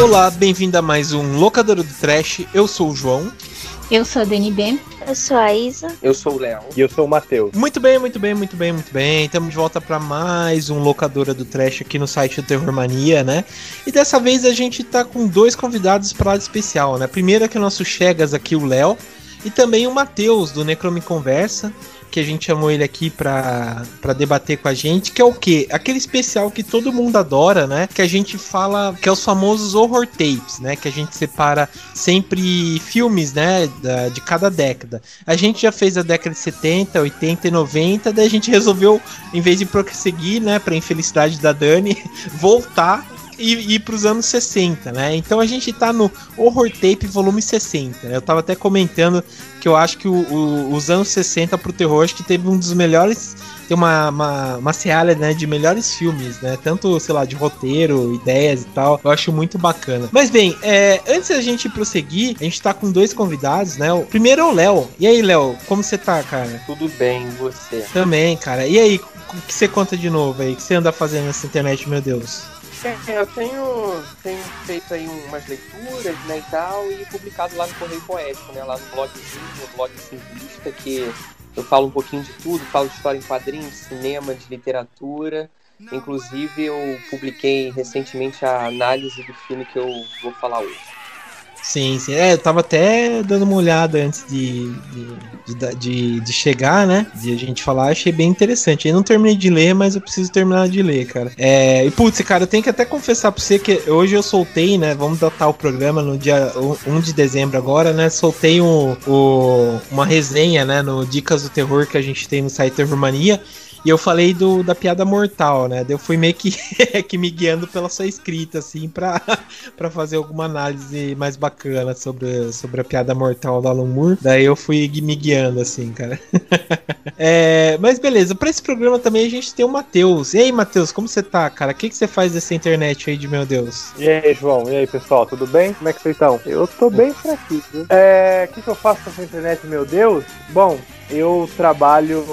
Olá, bem-vindo a mais um Locadora do Trash. Eu sou o João. Eu sou a Dani Ben. Eu sou a Isa. Eu sou o Léo. E eu sou o Matheus. Muito bem, muito bem, muito bem, muito bem. Estamos de volta para mais um Locadora do Trash aqui no site do Terror Mania, né? E dessa vez a gente tá com dois convidados para especial, né? Primeiro aqui o nosso Chegas aqui, o Léo. E também o Matheus, do Necrome Conversa que a gente chamou ele aqui pra debater com a gente, que é o quê? Aquele especial que todo mundo adora, né? Que a gente fala, que é os famosos horror tapes, né? Que a gente separa sempre filmes, né? Da, de cada década. A gente já fez a década de 70, 80 e 90, daí a gente resolveu, em vez de prosseguir, né? Pra infelicidade da Dani, voltar e ir para os anos 60, né? Então a gente tá no Horror Tape volume 60. Né? Eu tava até comentando que eu acho que o, o, os anos 60 pro terror acho que teve um dos melhores tem uma, uma, uma seara, né, de melhores filmes, né? Tanto, sei lá, de roteiro, ideias e tal. Eu acho muito bacana. Mas bem, é, antes da gente prosseguir, a gente tá com dois convidados, né? O primeiro é o Léo. E aí, Léo, como você tá, cara? Tudo bem, você? Também, cara. E aí, o que você conta de novo aí? O que você anda fazendo nessa internet, meu Deus? É, eu tenho, tenho feito aí umas leituras, né, e tal, e publicado lá no Correio Poético, né, lá no blogzinho, no blog Civilista, que eu falo um pouquinho de tudo, falo de história em quadrinhos, de cinema, de literatura. Inclusive, eu publiquei recentemente a análise do filme que eu vou falar hoje. Sim, sim. É, eu tava até dando uma olhada antes de, de, de, de, chegar, né? De a gente falar, achei bem interessante. Eu não terminei de ler, mas eu preciso terminar de ler, cara. É, e putz, cara, eu tenho que até confessar pra você que hoje eu soltei, né? Vamos datar o programa no dia 1 de dezembro agora, né? Soltei um, um, uma resenha, né? No Dicas do Terror que a gente tem no site Terror Mania. E eu falei do, da piada mortal, né? Eu fui meio que, que me guiando pela sua escrita, assim, pra, pra fazer alguma análise mais bacana sobre, sobre a piada mortal do Alan Moore. Daí eu fui me guiando, assim, cara. é, mas beleza, pra esse programa também a gente tem o Matheus. E aí, Matheus, como você tá, cara? O que, que você faz dessa internet aí de meu Deus? E aí, João? E aí, pessoal? Tudo bem? Como é que vocês estão? Eu tô bem fraquinho. É, o que, que eu faço com essa internet, meu Deus? Bom, eu trabalho,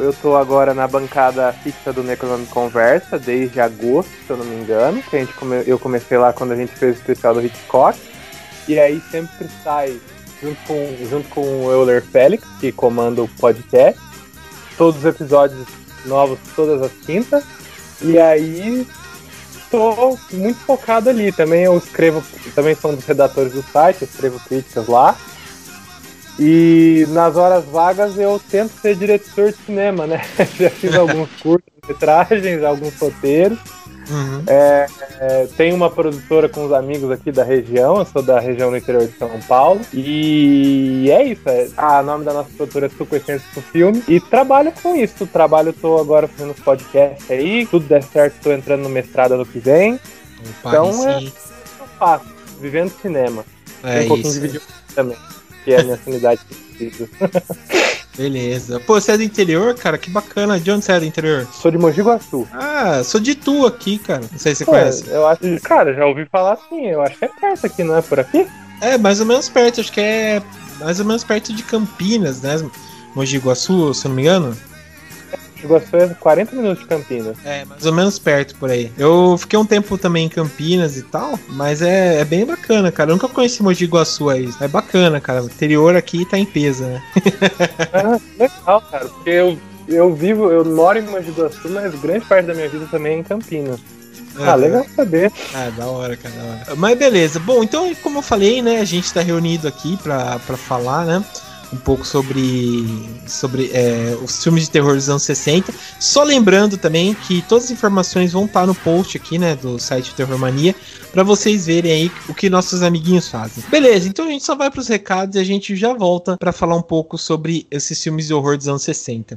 eu tô agora na bancada fixa do Necronome Conversa desde agosto, se eu não me engano. Que a gente come, eu comecei lá quando a gente fez o especial do Hitchcock. E aí sempre sai junto com, junto com o Euler Félix, que comanda o podcast. Todos os episódios novos todas as quintas. E aí tô muito focado ali. Também eu escrevo, também sou um dos redatores do site, escrevo críticas lá. E nas horas vagas eu tento ser diretor de cinema, né? Já fiz alguns cursos, metragens, alguns roteiros. Uhum. É, é, tem uma produtora com os amigos aqui da região, eu sou da região do interior de São Paulo. E é isso. É, o nome da nossa produtora é Sucoessência do Filme. E trabalho com isso. Trabalho, tô agora fazendo os podcasts aí. Tudo der certo, tô entrando no mestrado ano que vem. Opa, então é isso que eu faço, vivendo cinema. É tem um pouquinho isso. de vídeo também que é a minha afinidade Beleza. Pô, você é do interior, cara? Que bacana. De onde você é do interior? Sou de Mogi Guaçu. Ah, sou de Tu aqui, cara. Não sei se você Pô, conhece. Eu acho, cara, já ouvi falar assim. Eu acho que é perto aqui, não é por aqui? É, mais ou menos perto. Acho que é mais ou menos perto de Campinas, né? Mogi Guaçu, se eu não me engano. Mogi Guaçu é 40 minutos de Campinas. É, mais ou menos perto por aí. Eu fiquei um tempo também em Campinas e tal, mas é, é bem bacana, cara. Eu nunca conheci Mogi Guaçu aí. É bacana, cara. O interior aqui tá em peso, né? ah, legal, cara. Porque eu, eu vivo, eu moro em Mogi Guaçu, mas grande parte da minha vida também é em Campinas. Ah, ah legal saber. Ah, da hora, cara, da hora. Mas beleza. Bom, então, como eu falei, né, a gente tá reunido aqui pra, pra falar, né? Um pouco sobre, sobre é, os filmes de terror dos anos 60. Só lembrando também que todas as informações vão estar no post aqui, né, do site Terror Mania, para vocês verem aí o que nossos amiguinhos fazem. Beleza, então a gente só vai para os recados e a gente já volta para falar um pouco sobre esses filmes de horror dos anos 60.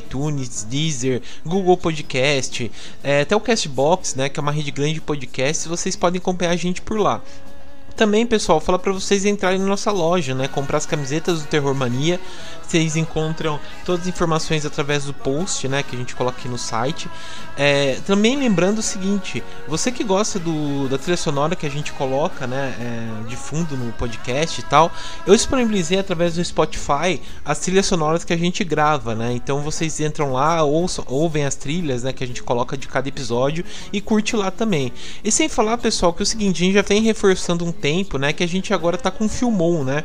iTunes, Deezer, Google Podcast, é, até o Castbox, né, que é uma rede grande de podcasts, vocês podem acompanhar a gente por lá. Também, pessoal, fala para vocês entrarem na nossa loja, né? Comprar as camisetas do Terror Mania. Vocês encontram todas as informações através do post, né? Que a gente coloca aqui no site. É, também lembrando o seguinte: você que gosta do, da trilha sonora que a gente coloca, né? É, de fundo no podcast e tal, eu disponibilizei através do Spotify as trilhas sonoras que a gente grava, né? Então vocês entram lá, ouçam, ouvem as trilhas, né? Que a gente coloca de cada episódio e curte lá também. E sem falar, pessoal, que é o seguinte: a gente já vem reforçando um tempo, né? Que a gente agora tá com Filmon, né?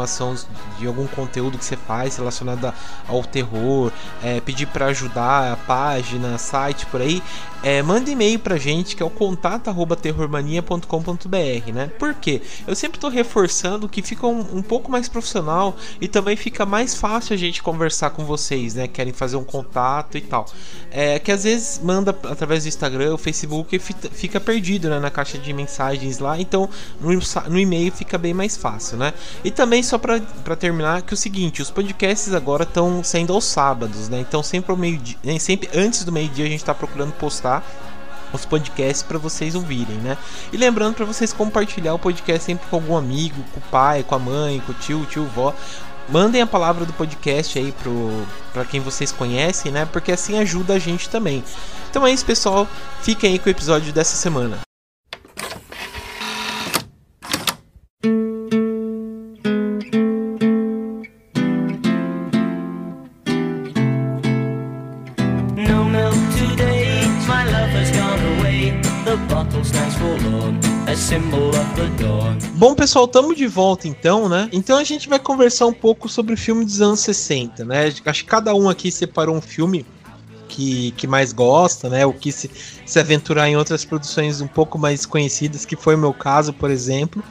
informação de algum conteúdo que você faz relacionado ao terror, é, pedir para ajudar a página, site por aí, é, manda e-mail pra gente que é o contato@terrormania.com.br, né? Por quê? Eu sempre tô reforçando que fica um, um, pouco mais profissional e também fica mais fácil a gente conversar com vocês, né? Querem fazer um contato e tal. É que às vezes manda através do Instagram, o Facebook fica perdido né, na caixa de mensagens lá, então no, no e-mail fica bem mais fácil, né? E também só para terminar que é o seguinte, os podcasts agora estão saindo aos sábados, né? Então sempre ao meio-dia, sempre antes do meio-dia a gente tá procurando postar os podcasts para vocês ouvirem, né? E lembrando para vocês compartilhar o podcast sempre com algum amigo, com o pai, com a mãe, com o tio, tio, vó. Mandem a palavra do podcast aí pro para quem vocês conhecem, né? Porque assim ajuda a gente também. Então é isso, pessoal. Fiquem aí com o episódio dessa semana. Pessoal, estamos de volta então, né? Então a gente vai conversar um pouco sobre o filme dos anos 60, né? Acho que cada um aqui separou um filme que, que mais gosta, né? O que se, se aventurar em outras produções um pouco mais conhecidas, que foi o meu caso, por exemplo.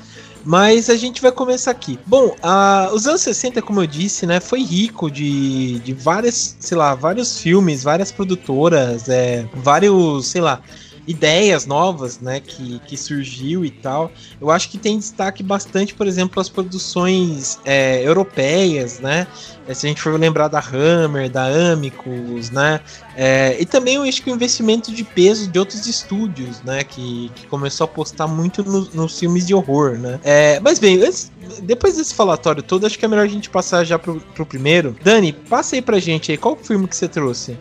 Mas a gente vai começar aqui. Bom, a, os anos 60, como eu disse, né, foi rico de, de várias, sei lá, vários filmes, várias produtoras, é, vários, sei lá, ideias novas, né, que, que surgiu e tal. Eu acho que tem destaque bastante, por exemplo, as produções é, europeias, né? É, se a gente for lembrar da Hammer, da Amicus, né? É, e também eu acho que o investimento de peso de outros estúdios, né? Que, que começou a apostar muito no, nos filmes de horror, né? É, mas bem, antes, depois desse falatório todo, acho que é melhor a gente passar já pro, pro primeiro. Dani, passa aí pra gente aí, qual filme que você trouxe?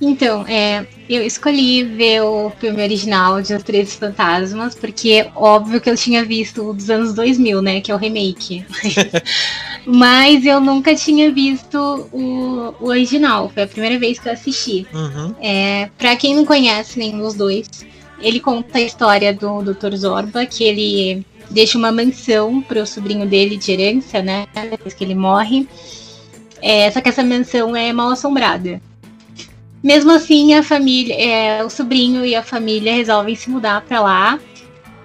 Então, é, eu escolhi ver o filme original de Os Três Fantasmas, porque óbvio que eu tinha visto o dos anos 2000, né, que é o remake. Mas eu nunca tinha visto o, o, original, foi a primeira vez que eu assisti. Uhum. É, pra quem não conhece nenhum dos dois, ele conta a história do Dr. Zorba, que ele deixa uma mansão pro sobrinho dele de herança, né, depois que ele morre. É, só que essa mansão é mal assombrada. Mesmo assim, a família, é, o sobrinho e a família resolvem se mudar para lá,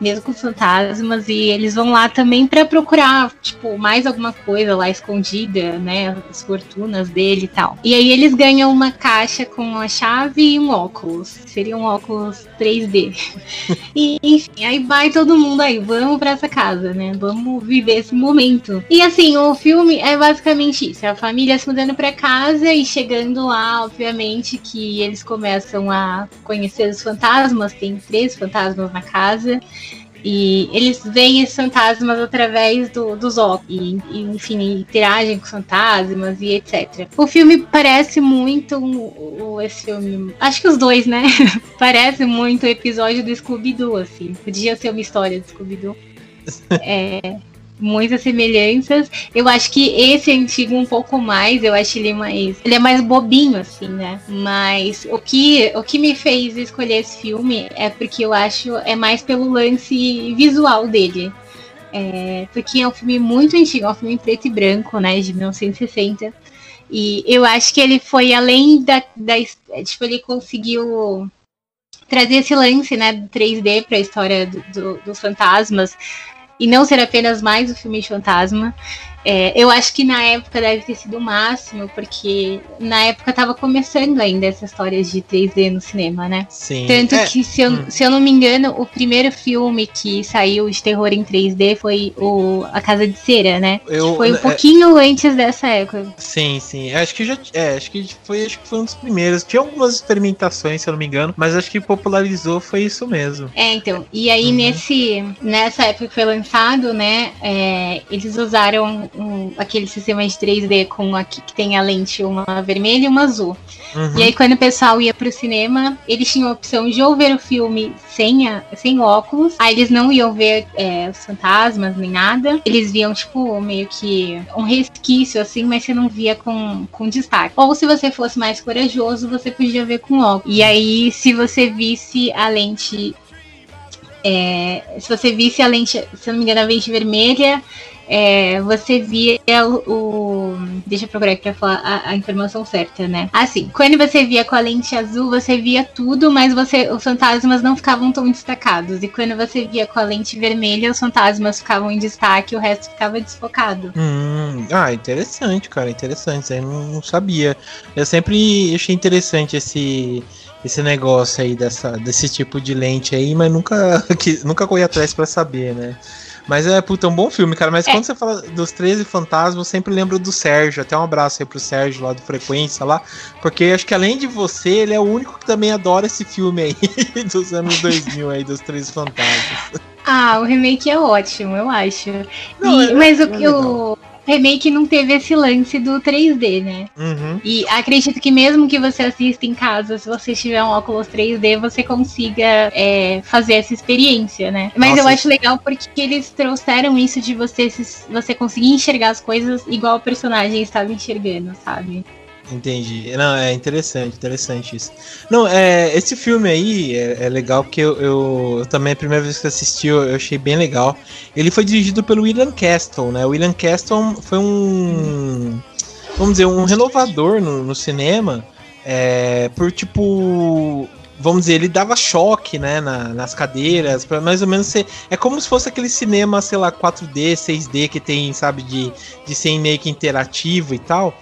mesmo com os fantasmas, e eles vão lá também para procurar, tipo, mais alguma coisa lá escondida, né? As fortunas dele e tal. E aí eles ganham uma caixa com a chave e um óculos. Seria um óculos 3D. e, enfim, aí vai todo mundo aí, vamos para essa casa, né? Vamos viver esse momento. E assim, o filme é basicamente isso: é a família se mudando para casa e chegando lá, obviamente, que eles começam a conhecer os fantasmas. Tem três fantasmas na casa. E eles veem esses fantasmas através do, dos óculos. E, e, enfim, interagem com fantasmas e etc. O filme parece muito o, esse filme. Acho que os dois, né? parece muito o episódio do Scooby-Doo, assim. Podia ser uma história do Scooby-Doo. É muitas semelhanças. Eu acho que esse antigo um pouco mais, eu acho ele mais, ele é mais bobinho assim, né? Mas o que o que me fez escolher esse filme é porque eu acho é mais pelo lance visual dele. É, porque é um filme muito antigo, é um filme preto e branco, né, de 1960. E eu acho que ele foi além da, da tipo, ele conseguiu trazer esse lance, né, do 3D para a história do, do, dos fantasmas, e não ser apenas mais o filme fantasma. É, eu acho que na época deve ter sido o máximo, porque na época tava começando ainda essa história de 3D no cinema, né? Sim. Tanto é. que, se eu, hum. se eu não me engano, o primeiro filme que saiu de terror em 3D foi o A Casa de Cera, né? Eu, foi um é, pouquinho antes dessa época. Sim, sim. Acho que já. É, acho que foi, acho que foi um dos primeiros. Tinha algumas experimentações, se eu não me engano, mas acho que popularizou foi isso mesmo. É, então. E aí, uhum. nesse, nessa época que foi lançado, né? É, eles usaram um, aquele sistema de 3D com aqui que tem a lente uma vermelha e uma azul. Uhum. E aí quando o pessoal ia pro cinema, eles tinham a opção de ou ver o filme sem, a, sem óculos, aí eles não iam ver é, os fantasmas nem nada. Eles viam, tipo, meio que um resquício, assim, mas você não via com, com destaque. Ou se você fosse mais corajoso, você podia ver com óculos. E aí, se você visse a lente é, se você visse a lente, se não me engano, a lente vermelha, é, você via o, o, Deixa eu procurar aqui pra falar a, a, informação certa, né? Assim, quando você via com a lente azul, você via tudo, mas você os fantasmas não ficavam tão destacados. E quando você via com a lente vermelha, os fantasmas ficavam em destaque e o resto ficava desfocado. Hum, ah, interessante, cara, interessante. Aí não, não sabia. Eu sempre achei interessante esse esse negócio aí dessa, desse tipo de lente aí, mas nunca, que, nunca corri atrás para saber, né? Mas é, puta, um bom filme, cara. Mas é. quando você fala dos 13 fantasmas, eu sempre lembro do Sérgio. Até um abraço aí pro Sérgio lá do Frequência lá. Porque acho que além de você, ele é o único que também adora esse filme aí dos anos 2000 aí, dos 13 fantasmas. Ah, o remake é ótimo, eu acho. Não, e, é, mas o que o remake não teve esse lance do 3D, né? Uhum. E acredito que mesmo que você assista em casa, se você tiver um óculos 3D, você consiga é, fazer essa experiência, né? Mas Nossa. eu acho legal porque eles trouxeram isso de você, você conseguir enxergar as coisas igual o personagem estava enxergando, sabe? Entendi. Não, é interessante, interessante isso. Não, é, esse filme aí é, é legal porque eu, eu, eu, também, a primeira vez que assisti, eu, eu, achei bem legal. Ele foi dirigido pelo William Castle, né? O William Castle foi um, vamos dizer, um renovador no, no cinema, é, por tipo vamos dizer, ele dava choque, né, na, nas cadeiras, para mais ou menos ser, é como se fosse aquele cinema, sei lá, 4D, 6D que tem, sabe, de, de ser meio que interativo e tal.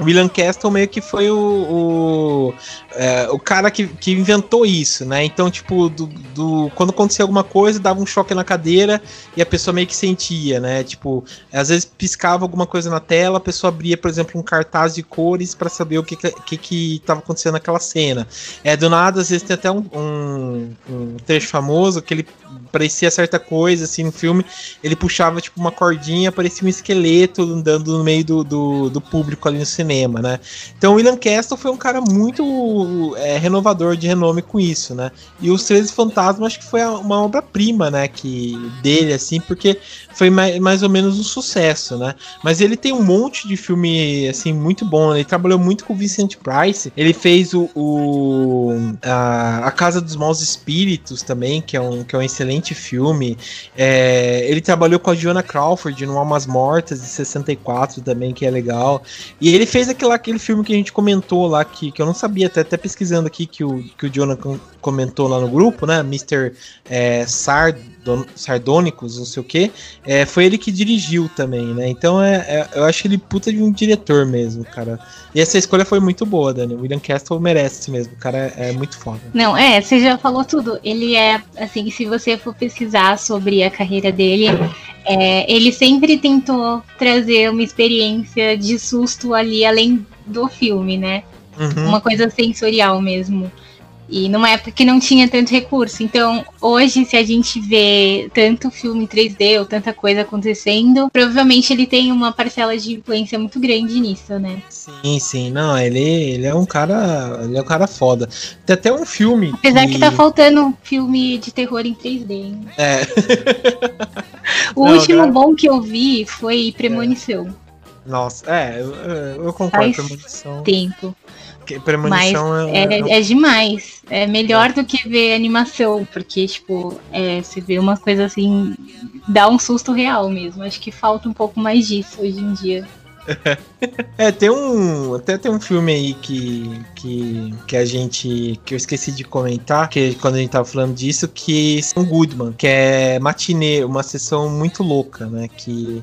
William Castle meio que foi o, o, é, o cara que, que inventou isso, né? Então, tipo, do, do, quando acontecia alguma coisa, dava um choque na cadeira e a pessoa meio que sentia, né? Tipo, às vezes piscava alguma coisa na tela, a pessoa abria, por exemplo, um cartaz de cores para saber o que, que, que acontecendo naquela cena. É, do nada, às vezes tem até um, um, um trecho famoso que ele parecia certa coisa, assim, no filme, ele puxava, tipo, uma cordinha, parecia um esqueleto andando no meio do, do, do público ali no cinema, né? Então, o William Castle foi um cara muito é, renovador de renome com isso, né? E Os 13 Fantasmas acho que foi uma obra-prima, né, que, dele, assim, porque foi mais, mais ou menos um sucesso, né? Mas ele tem um monte de filme, assim, muito bom, né? Ele trabalhou muito com o Vincent Price, ele fez o, o a, a Casa dos Maus Espíritos também, que é um, que é um excelente filme. É, ele trabalhou com a Joanna Crawford no Almas Mortas de 64 também, que é legal. E ele fez aquele, aquele filme que a gente comentou lá, que, que eu não sabia, até, até pesquisando aqui, que o, que o Jonathan comentou lá no grupo, né? Mr. É, Sardônicos, não sei o que, é, foi ele que dirigiu também, né? Então é, é, eu acho ele puta de um diretor mesmo, cara. E essa escolha foi muito boa, Dani. O William Castle merece mesmo, o cara é, é muito foda. Não, é, você já falou tudo. Ele é, assim, se você for pesquisar sobre a carreira dele, é, ele sempre tentou trazer uma experiência de susto ali, além do filme, né? Uhum. Uma coisa sensorial mesmo. E numa época que não tinha tanto recurso. Então, hoje, se a gente vê tanto filme 3D ou tanta coisa acontecendo, provavelmente ele tem uma parcela de influência muito grande nisso, né? Sim, sim. Não, ele, ele é um cara. Ele é um cara foda. Tem até um filme. Apesar que, que tá faltando filme de terror em 3D, hein? É. o não, último não... bom que eu vi foi Premonição. É. Nossa, é, eu, eu concordo. Faz premonição. tempo. Premonição Mas é, é, é, é, demais. É melhor do que ver animação, porque, tipo, é, você vê uma coisa assim, dá um susto real mesmo. Acho que falta um pouco mais disso hoje em dia. é, tem um. Até tem um filme aí que, que, que a gente. que eu esqueci de comentar, que quando a gente tava falando disso, que são Goodman, que é matinê, uma sessão muito louca, né? Que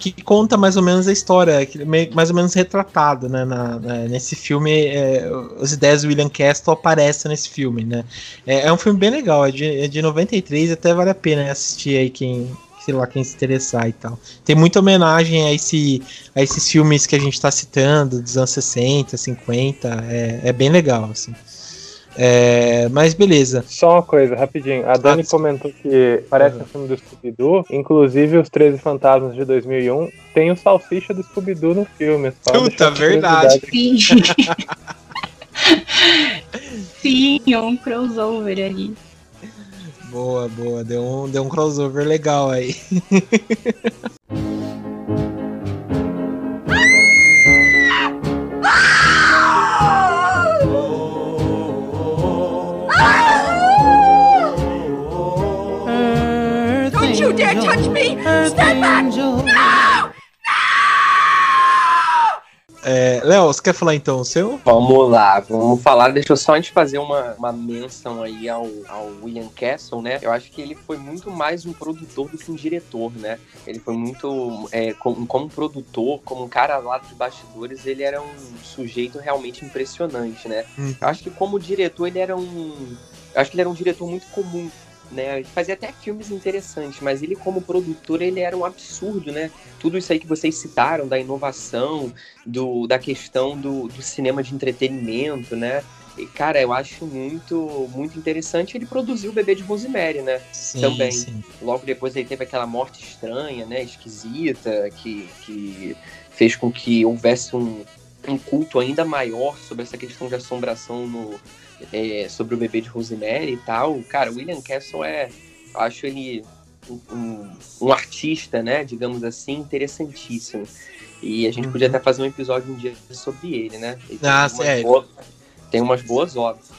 que conta mais ou menos a história, mais ou menos retratada, né? Na, na, nesse filme, é, as ideias do William Castle aparecem nesse filme, né? É, é um filme bem legal, é de, é de 93, até vale a pena assistir aí quem, sei lá, quem se interessar e tal. Tem muita homenagem a, esse, a esses filmes que a gente está citando, dos anos 60, 50, é, é bem legal, assim. É, mas beleza. Só uma coisa, rapidinho. A Dani ah, comentou que parece uhum. um filme do Scooby-Doo. Inclusive, Os 13 Fantasmas de 2001 tem o Salsicha do Scooby-Doo no filme. Puta, verdade. Sim. Sim, um crossover ali. Boa, boa. Deu um, deu um crossover legal aí. me! Stand back! No! É, Léo, você quer falar então o seu? Vamos lá, vamos falar. Deixa eu só antes fazer uma, uma menção aí ao, ao William Castle, né? Eu acho que ele foi muito mais um produtor do que um diretor, né? Ele foi muito. É, como, como produtor, como um cara lá dos bastidores, ele era um sujeito realmente impressionante, né? Hum. Eu acho que como diretor, ele era um. Eu acho que ele era um diretor muito comum né? Ele fazia até filmes interessantes, mas ele como produtor ele era um absurdo, né? Tudo isso aí que vocês citaram da inovação, do, da questão do, do cinema de entretenimento, né? E, cara, eu acho muito, muito interessante. Ele produziu o Bebê de Rosemary, né? Sim, Também. Sim. Logo depois ele teve aquela morte estranha, né? Esquisita, que, que fez com que houvesse um, um culto ainda maior sobre essa questão de assombração no, é, sobre o bebê de Rosemary e tal, cara, o William Castle é, acho ele um, um, artista, né, digamos assim, interessantíssimo. E a gente uhum. podia até fazer um episódio um dia sobre ele, né? Ele ah, sério? Boas, tem umas boas obras.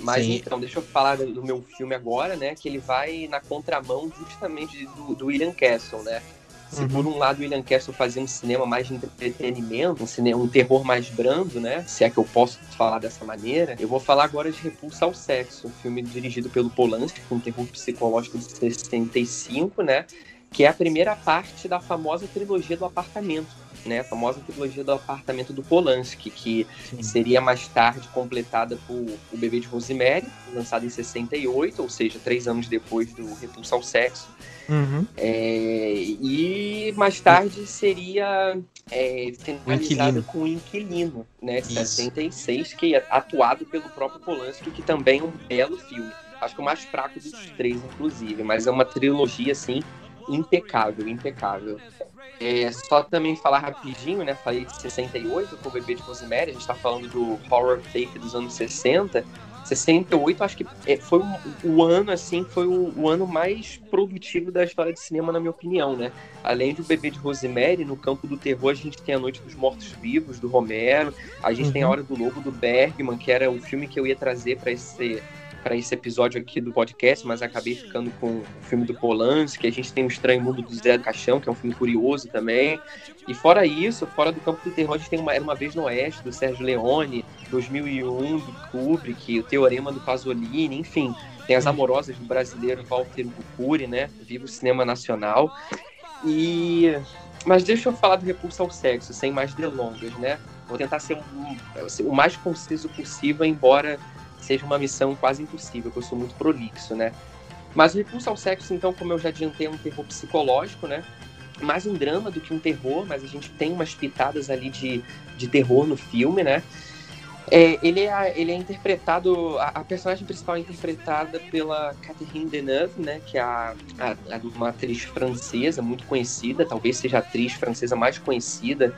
Mas Sim. então, deixa eu falar do meu filme agora, né? Que ele vai na contramão justamente do, do William Castle, né? Se uhum. por um lado o William Castle fazia um cinema mais de entretenimento, um, cinema, um terror mais brando, né? Se é que eu posso falar dessa maneira, eu vou falar agora de Repulsa ao Sexo, um filme dirigido pelo Polanski, um terror psicológico de 65, né? Que é a primeira parte da famosa trilogia do apartamento né, a famosa trilogia do apartamento do Polanski, que Sim. seria mais tarde completada por O Bebê de Rosemary, lançado em 68, ou seja, três anos depois do Repulsa ao Sexo. Uhum. É, e mais tarde seria é, finalizado com o Inquilino, né, Isso. 66, que é atuado pelo próprio Polanski, que também é um belo filme. Acho que o mais fraco dos três, inclusive, mas é uma trilogia, assim, impecável, impecável. É, só também falar rapidinho, né? Falei de 68 com o Bebê de Rosemary, a gente tá falando do horror fake dos anos 60. 68, acho que é, foi o, o ano, assim, foi o, o, ano mais produtivo da história de cinema, na minha opinião, né? Além do Bebê de Rosemary, no campo do terror, a gente tem A Noite dos Mortos-Vivos, do Romero, a gente uhum. tem A Hora do Lobo, do Bergman, que era um filme que eu ia trazer para esse para esse episódio aqui do podcast, mas acabei ficando com o filme do Polanski, que a gente tem o Estranho Mundo do Zé do Caixão, que é um filme curioso também. E fora isso, fora do campo do terror, a gente tem uma, Era Uma Vez no Oeste, do Sérgio Leone, 2001, do Kubrick, o Teorema do Pasolini, enfim. Tem as amorosas do brasileiro Walter Bucuri, né? Viva o cinema nacional. E... Mas deixa eu falar do Repulso ao Sexo, sem mais delongas, né? Vou tentar ser o, o mais conciso possível, embora seja uma missão quase impossível, porque eu sou muito prolixo, né? Mas o Repulso ao Sexo, então, como eu já adiantei, é um terror psicológico, né? Mais um drama do que um terror, mas a gente tem umas pitadas ali de, de terror no filme, né? É, ele, é, ele é interpretado, a, a, personagem principal é interpretada pela Catherine Deneuve, né, que é a, a, uma atriz francesa muito conhecida, talvez seja a atriz francesa mais conhecida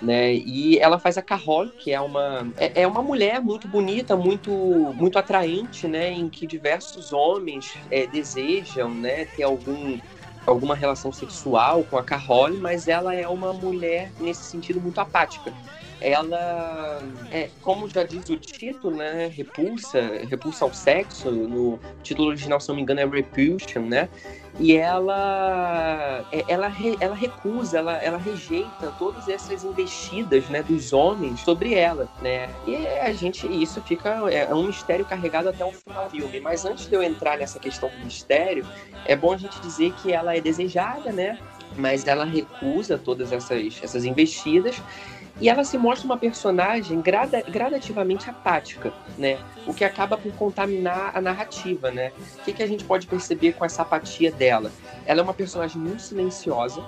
né? E ela faz a Carole, que é uma é, é, uma mulher muito bonita, muito muito atraente, né? Em que diversos homens é, desejam, né? Ter algum alguma relação sexual com a Carole, mas ela é uma mulher nesse sentido muito apática ela é, como já diz o título, né, repulsa, repulsa ao sexo, no título original, se não me engano, é Repulsion, né? E ela é, ela, ela recusa, ela, ela rejeita todas essas investidas, né, dos homens sobre ela, né? E a gente isso fica é um mistério carregado até o final do filme. Mas antes de eu entrar nessa questão do mistério, é bom a gente dizer que ela é desejada, né? Mas ela recusa todas essas, essas investidas e ela se mostra uma personagem grada, gradativamente apática, né? O que acaba por contaminar a narrativa, né? O que, que a gente pode perceber com essa apatia dela? Ela é uma personagem muito silenciosa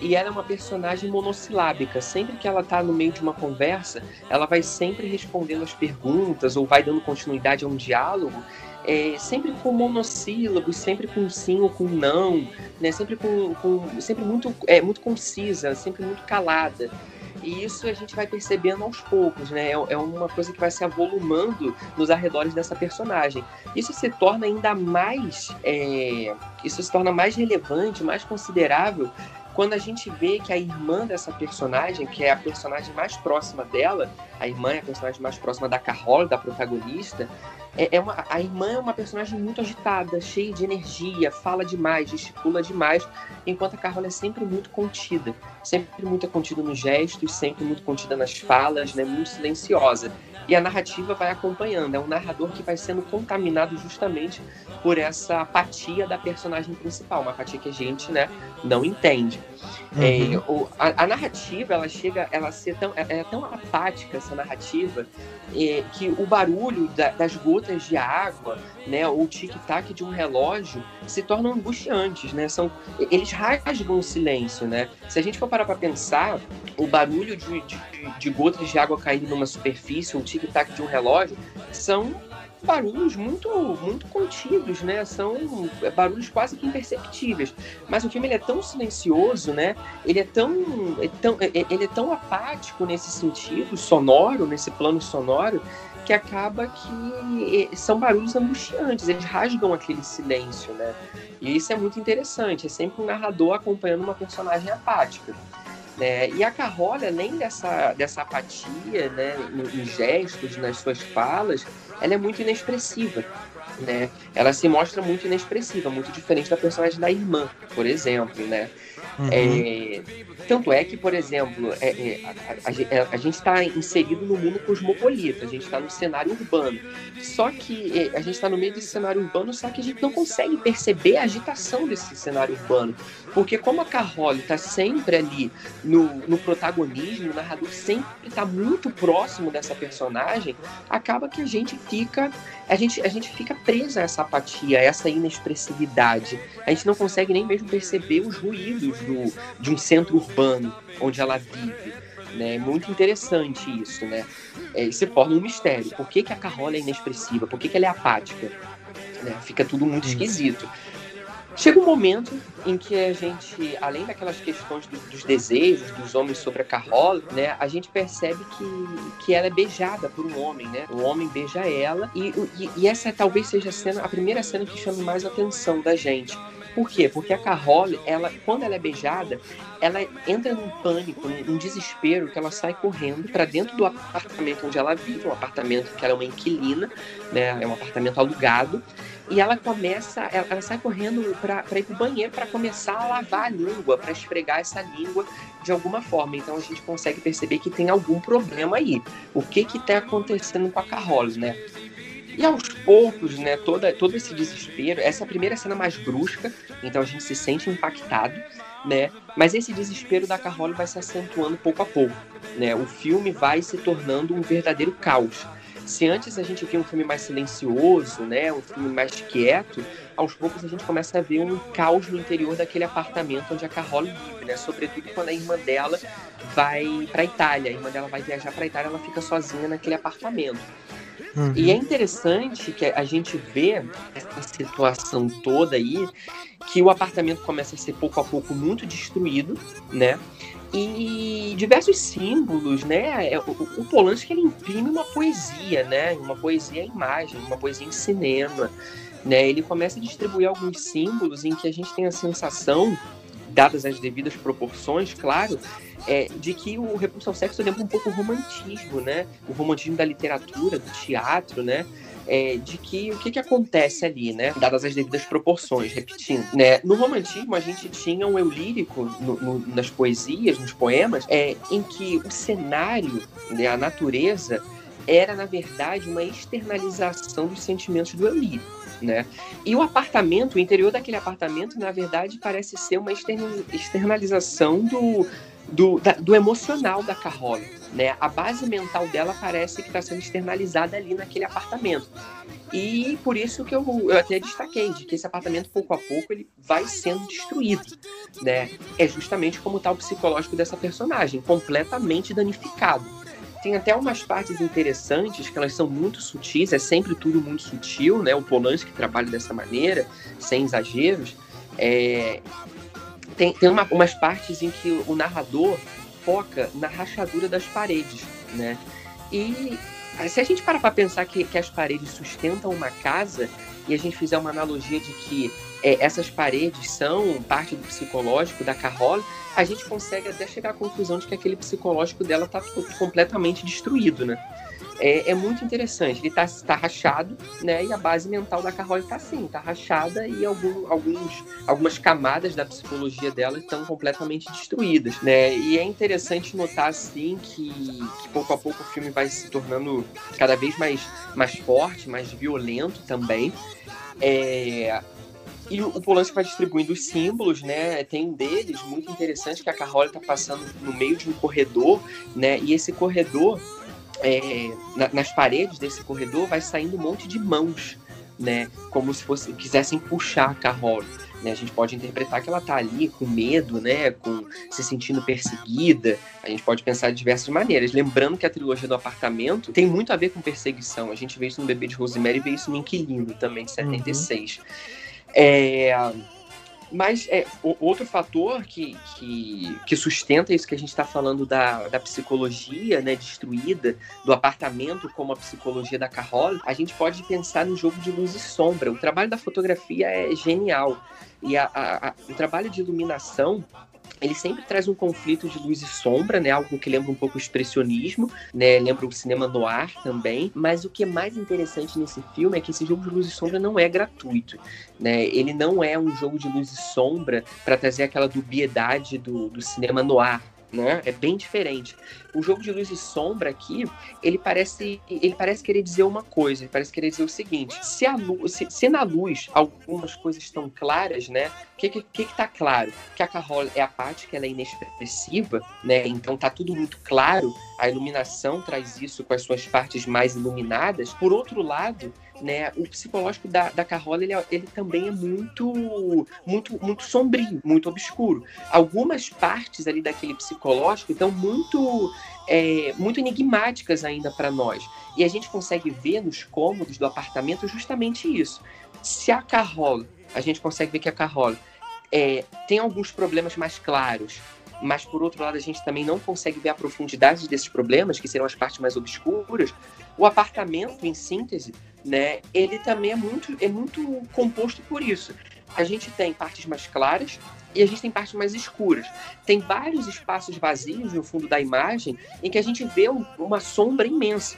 e ela é uma personagem monossilábica. Sempre que ela está no meio de uma conversa, ela vai sempre respondendo as perguntas ou vai dando continuidade a um diálogo é, sempre com monossílabos, sempre com sim ou com não, né? Sempre com, com sempre muito é muito concisa, sempre muito calada. E isso a gente vai percebendo aos poucos, né? É, é uma coisa que vai se avolumando nos arredores dessa personagem. Isso se torna ainda mais. É... Isso se torna mais relevante, mais considerável quando a gente vê que a irmã dessa personagem, que é a personagem mais próxima dela, a irmã é a personagem mais próxima da Carol, da protagonista, é, é uma, a irmã é uma personagem muito agitada, cheia de energia, fala demais, gesticula demais, enquanto a Carol é sempre muito contida, sempre muito contida nos gestos, sempre muito contida nas falas, né, muito silenciosa. E a narrativa vai acompanhando, é um narrador que vai sendo contaminado justamente por essa apatia da personagem principal, uma apatia que a gente né, não entende. Uhum. É, o, a, a, narrativa, ela chega, ela ser tão, é, é tão apática essa narrativa é, que o barulho da, das gotas de água, né, ou o tic-tac de um relógio se tornam angustiantes, né? São, eles rasgam o silêncio, né? Se a gente for parar para pensar, o barulho de, de, de gotas de água caindo numa superfície, o tic-tac de um relógio, são barulhos muito muito contidos, né? São barulhos quase que imperceptíveis. Mas o filme ele é tão silencioso, né? Ele é tão, é tão é, é, ele é tão apático nesse sentido sonoro, nesse plano sonoro, que acaba que é, são barulhos angustiantes, eles rasgam aquele silêncio, né? E isso é muito interessante, é sempre um narrador acompanhando uma personagem apática. Né? E a Carrola, além dessa, dessa apatia né, em gestos, nas suas falas, ela é muito inexpressiva. Né? Ela se mostra muito inexpressiva, muito diferente da personagem da irmã, por exemplo, né? Uhum. É, tanto é que, por exemplo, é, é, a, a, a, gente está inserido no mundo cosmopolita, a gente está no cenário urbano. Só que é, a gente está no meio desse cenário urbano, só que a gente não consegue perceber a agitação desse cenário urbano. Porque como a Carole está sempre ali no, no protagonismo, o narrador sempre está muito próximo dessa personagem, acaba que a gente fica a gente, a gente fica presa a essa apatia, a essa inexpressividade. A gente não consegue nem mesmo perceber os ruídos do, de um centro urbano onde ela vive. Né? É muito interessante isso, né? É, se torna um mistério. Por que, que a Carrola é inexpressiva? Por que, que ela é apática? Né? Fica tudo muito esquisito. Chega um momento em que a gente, além daquelas questões do, dos desejos dos homens sobre a Carrola, né, a gente percebe que, que ela é beijada por um homem, né? O homem beija ela e, e, e essa talvez seja a, cena, a primeira cena que chame mais a atenção da gente. Por quê? Porque a Carole, ela, quando ela é beijada, ela entra num pânico, num desespero, que ela sai correndo para dentro do apartamento onde ela vive, um apartamento que ela é uma inquilina, né? É um apartamento alugado. E ela começa, ela, ela sai correndo para ir pro banheiro para começar a lavar a língua, para esfregar essa língua de alguma forma. Então a gente consegue perceber que tem algum problema aí. O que que tá acontecendo com a Carole, né? E aos poucos, né, toda, todo esse desespero, essa é a primeira cena mais brusca, então a gente se sente impactado, né? Mas esse desespero da Carole vai se acentuando pouco a pouco, né? O filme vai se tornando um verdadeiro caos. Se antes a gente via um filme mais silencioso, né, um filme mais quieto, aos poucos a gente começa a ver um caos no interior daquele apartamento onde a Carole vive, né? Sobretudo quando a irmã dela vai para Itália, a irmã dela vai viajar para Itália, ela fica sozinha naquele apartamento. E é interessante que a gente vê essa situação toda aí, que o apartamento começa a ser pouco a pouco muito destruído, né? E diversos símbolos, né? É, o, o Polanski ele imprime uma poesia, né? Uma poesia em imagem, uma poesia em cinema, né? Ele começa a distribuir alguns símbolos em que a gente tem a sensação, dadas as devidas proporções, claro, é, de que o Repulso ao Sexo lembra um pouco o romantismo, né? O romantismo da literatura, do teatro, né? É, de que o que, que acontece ali, né? Dadas as devidas proporções, repetindo, né? No romantismo a gente tinha um eu lírico no, no, nas poesias, nos poemas, é, em que o cenário, né, a natureza, era na verdade uma externalização dos sentimentos do eu lírico. Né? E o apartamento, o interior daquele apartamento, na verdade, parece ser uma externalização do, do, da, do emocional da Carole. Né? A base mental dela parece que está sendo externalizada ali naquele apartamento. E por isso que eu, eu até destaquei, de que esse apartamento, pouco a pouco, ele vai sendo destruído. Né? É justamente como está o psicológico dessa personagem, completamente danificado. Tem até umas partes interessantes que elas são muito sutis, é sempre tudo muito sutil, né? O Polanski trabalha dessa maneira, sem exageros. É, tem, tem uma, umas partes em que o narrador foca na rachadura das paredes, né? E se a gente parar para pensar que, que as paredes sustentam uma casa e a gente fizer uma analogia de que é, essas paredes são parte do psicológico da Carole, a gente consegue até chegar à conclusão de que aquele psicológico dela está completamente destruído, né? é, é muito interessante. Ele está tá rachado, né? E a base mental da Carol está assim, está rachada e algum, alguns, algumas camadas da psicologia dela estão completamente destruídas, né? E é interessante notar, assim, que, que pouco a pouco o filme vai se tornando cada vez mais, mais forte, mais violento também. É, e o Polanski vai distribuindo os símbolos, né? Tem um deles muito interessante que a Carol está passando no meio de um corredor, né? E esse corredor é, na, nas paredes desse corredor vai saindo um monte de mãos, né? Como se fosse quisessem puxar a Carol. Né? A gente pode interpretar que ela está ali com medo, né? Com se sentindo perseguida. A gente pode pensar de diversas maneiras. Lembrando que a trilogia do apartamento tem muito a ver com perseguição. A gente vê isso no Bebê de Rosemary e vê isso no Inquilino também, de 76. Uhum. É mas é, o, outro fator que, que, que, sustenta isso que a gente está falando da, da psicologia né, destruída, do apartamento como a psicologia da Carol, a gente pode pensar no jogo de luz e sombra. O trabalho da fotografia é genial. E a, a, a, o trabalho de iluminação ele sempre traz um conflito de luz e sombra, né? Algo que lembra um pouco o expressionismo, né? Lembra o cinema noir também. Mas o que é mais interessante nesse filme é que esse jogo de luz e sombra não é gratuito, né? Ele não é um jogo de luz e sombra para trazer aquela dubiedade do, do cinema noir, né? É bem diferente. O jogo de luz e sombra aqui, ele parece, ele parece querer dizer uma coisa, ele parece querer dizer o seguinte: se, a luz, se, se na luz algumas coisas estão claras, né? O que, que, que tá claro? Que a Carol é apática, ela é inexpressiva, né? Então tá tudo muito claro, a iluminação traz isso com as suas partes mais iluminadas. Por outro lado, né, o psicológico da, da Carola, ele, é, ele também é muito, muito, muito sombrio, muito obscuro. Algumas partes ali daquele psicológico estão muito, é, muito enigmáticas ainda para nós. E a gente consegue ver nos cômodos do apartamento justamente isso. Se a Carol a gente consegue ver que a Carol é, tem alguns problemas mais claros, mas por outro lado a gente também não consegue ver a profundidade desses problemas, que serão as partes mais obscuras. O apartamento, em síntese, né, ele também é muito, é muito composto por isso. A gente tem partes mais claras e a gente tem partes mais escuras. Tem vários espaços vazios no fundo da imagem em que a gente vê uma sombra imensa.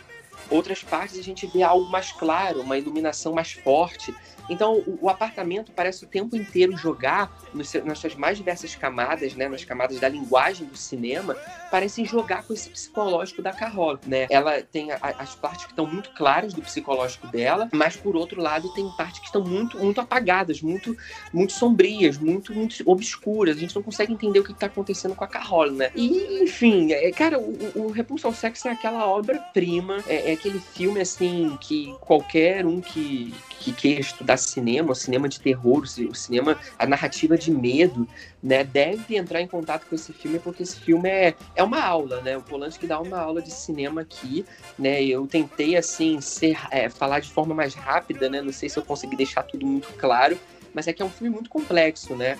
Outras partes a gente vê algo mais claro, uma iluminação mais forte. Então, o, o, apartamento parece o tempo inteiro jogar nas suas mais diversas camadas, né, nas camadas da linguagem do cinema, parecem jogar com esse psicológico da Carol, né? Ela tem a, as partes que estão muito claras do psicológico dela, mas por outro lado tem partes que estão muito, muito apagadas, muito, muito sombrias, muito, muito obscuras. A gente não consegue entender o que está acontecendo com a Carol, né? E, enfim, é, cara, o, o Repulso ao Sexo é aquela obra-prima, é, é aquele filme assim que qualquer um que, que queira estudar cinema, o cinema de terror, o cinema, a narrativa de medo, né, deve entrar em contato com esse filme, porque esse filme é, é uma aula, né? O Polanski dá uma aula de cinema aqui, né? Eu tentei, assim, ser, é, falar de forma mais rápida, né? Não sei se eu consegui deixar tudo muito claro, mas é que é um filme muito complexo, né?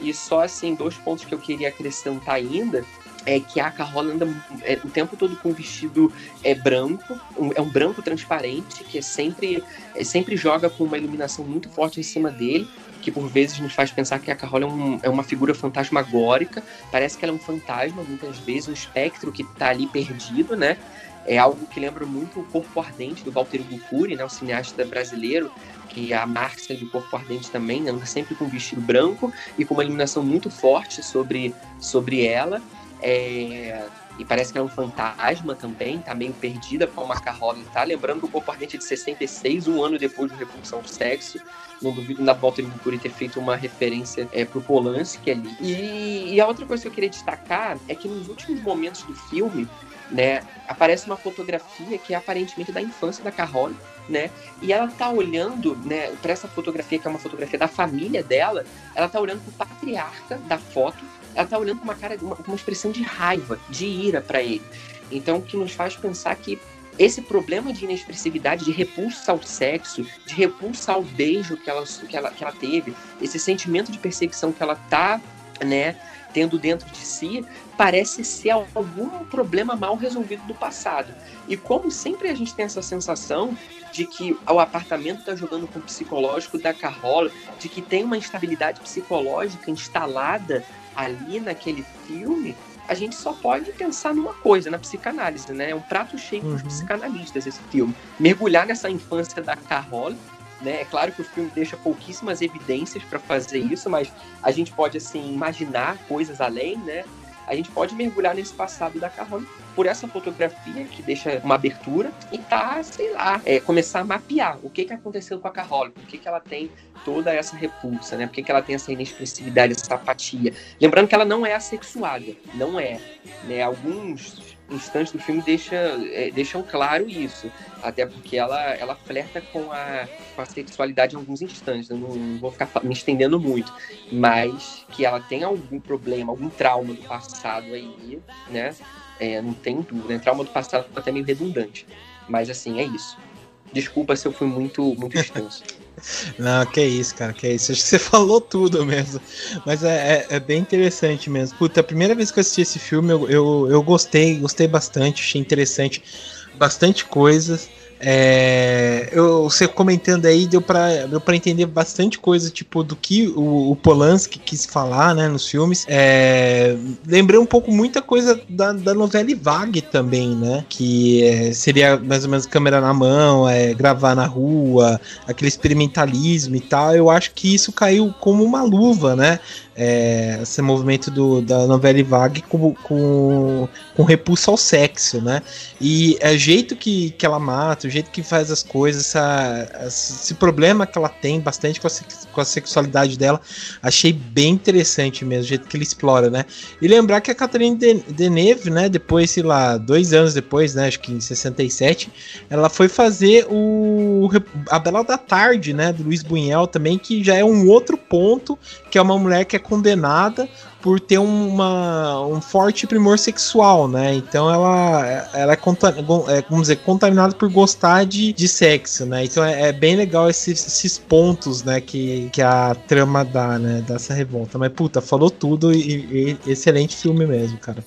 E só, assim, dois pontos que eu queria acrescentar ainda é que a Carrola anda é, o tempo todo com um vestido é branco, um, é um branco transparente, que é sempre, é, sempre joga com uma iluminação muito forte em cima dele, que por vezes nos faz pensar que a Carrola é, um, é uma figura fantasmagórica, parece que ela é um fantasma, muitas vezes, um espectro que está ali perdido, né? É algo que lembra muito o Corpo Ardente, do Walter Gucuri, né, o cineasta brasileiro, que a Marxa do Corpo Ardente também anda sempre com um vestido branco e com uma iluminação muito forte sobre, sobre ela. É, e parece que é um fantasma também, tá meio perdida como a Carrola tá. Lembrando que o Corpo Ardente de 66, um ano depois do Repulsão do Sexo. Não duvido na volta de Mercúrio ter feito uma referência é, pro Polanski ali. E, e a outra coisa que eu queria destacar é que nos últimos momentos do filme, né, aparece uma fotografia que é aparentemente da infância da Carroll, né? E ela tá olhando, né, para essa fotografia que é uma fotografia da família dela, ela tá olhando pro patriarca da foto ela tá olhando com uma cara, uma, uma expressão de raiva, de ira para ele. Então, o que nos faz pensar que esse problema de inexpressividade, de repulsa ao sexo, de repulsa ao beijo que ela, que ela, que ela teve, esse sentimento de perseguição que ela tá, né, tendo dentro de si, parece ser algum problema mal resolvido do passado. E como sempre a gente tem essa sensação de que o apartamento está jogando com o psicológico da Carrola, de que tem uma instabilidade psicológica instalada ali naquele filme, a gente só pode pensar numa coisa, na psicanálise, né? É um prato cheio uhum. para os psicanalistas esse filme. Mergulhar nessa infância da Carol, né? É claro que o filme deixa pouquíssimas evidências para fazer isso, mas a gente pode assim imaginar coisas além, né? A gente pode mergulhar nesse passado da Carol por essa fotografia que deixa uma abertura e tá, sei lá, é, começar a mapear o que, que aconteceu com a Carol, por que, que ela tem toda essa repulsa, né? Por que, que ela tem essa inexpressividade, essa apatia. Lembrando que ela não é assexuada, não é. Né? Alguns instantes do filme deixa, é, deixam claro isso. Até porque ela, ela flerta com a, com a sexualidade em alguns instantes. Eu não, não vou ficar me estendendo muito. Mas que ela tem algum problema, algum trauma do passado aí, né? É, não tem dúvida. Né? Trauma do passado é até meio redundante. Mas assim, é isso. Desculpa se eu fui muito, muito extenso. Não, que isso, cara, que isso. Acho que você falou tudo mesmo. Mas é, é, é, bem interessante mesmo. Puta, a primeira vez que eu assisti esse filme, eu, eu, eu gostei, gostei bastante, achei interessante bastante coisas. É, eu, você comentando aí deu para deu entender bastante coisa, tipo, do que o, o Polanski quis falar, né, nos filmes. É, lembrei um pouco muita coisa da, da novela Vague também, né, que é, seria mais ou menos câmera na mão, é, gravar na rua, aquele experimentalismo e tal. Eu acho que isso caiu como uma luva, né, é, esse movimento do, da novela Vague com, com, com repulso ao sexo, né? E é o jeito que, que ela mata, o jeito que faz as coisas, essa, esse problema que ela tem bastante com a, com a sexualidade dela, achei bem interessante mesmo, o jeito que ele explora, né? E lembrar que a Catherine Deneuve, né, depois, sei lá, dois anos depois, né, acho que em 67, ela foi fazer o A Bela da Tarde, né, do Luiz Buñuel também, que já é um outro ponto, que é uma mulher que é condenada por ter uma, um forte primor sexual, né? Então ela, ela é, é vamos dizer, contaminada por gostar de, de sexo, né? Então é, é bem legal esses, esses, pontos, né, que, que a trama dá, né, dessa revolta. Mas puta, falou tudo e, e excelente filme mesmo, cara.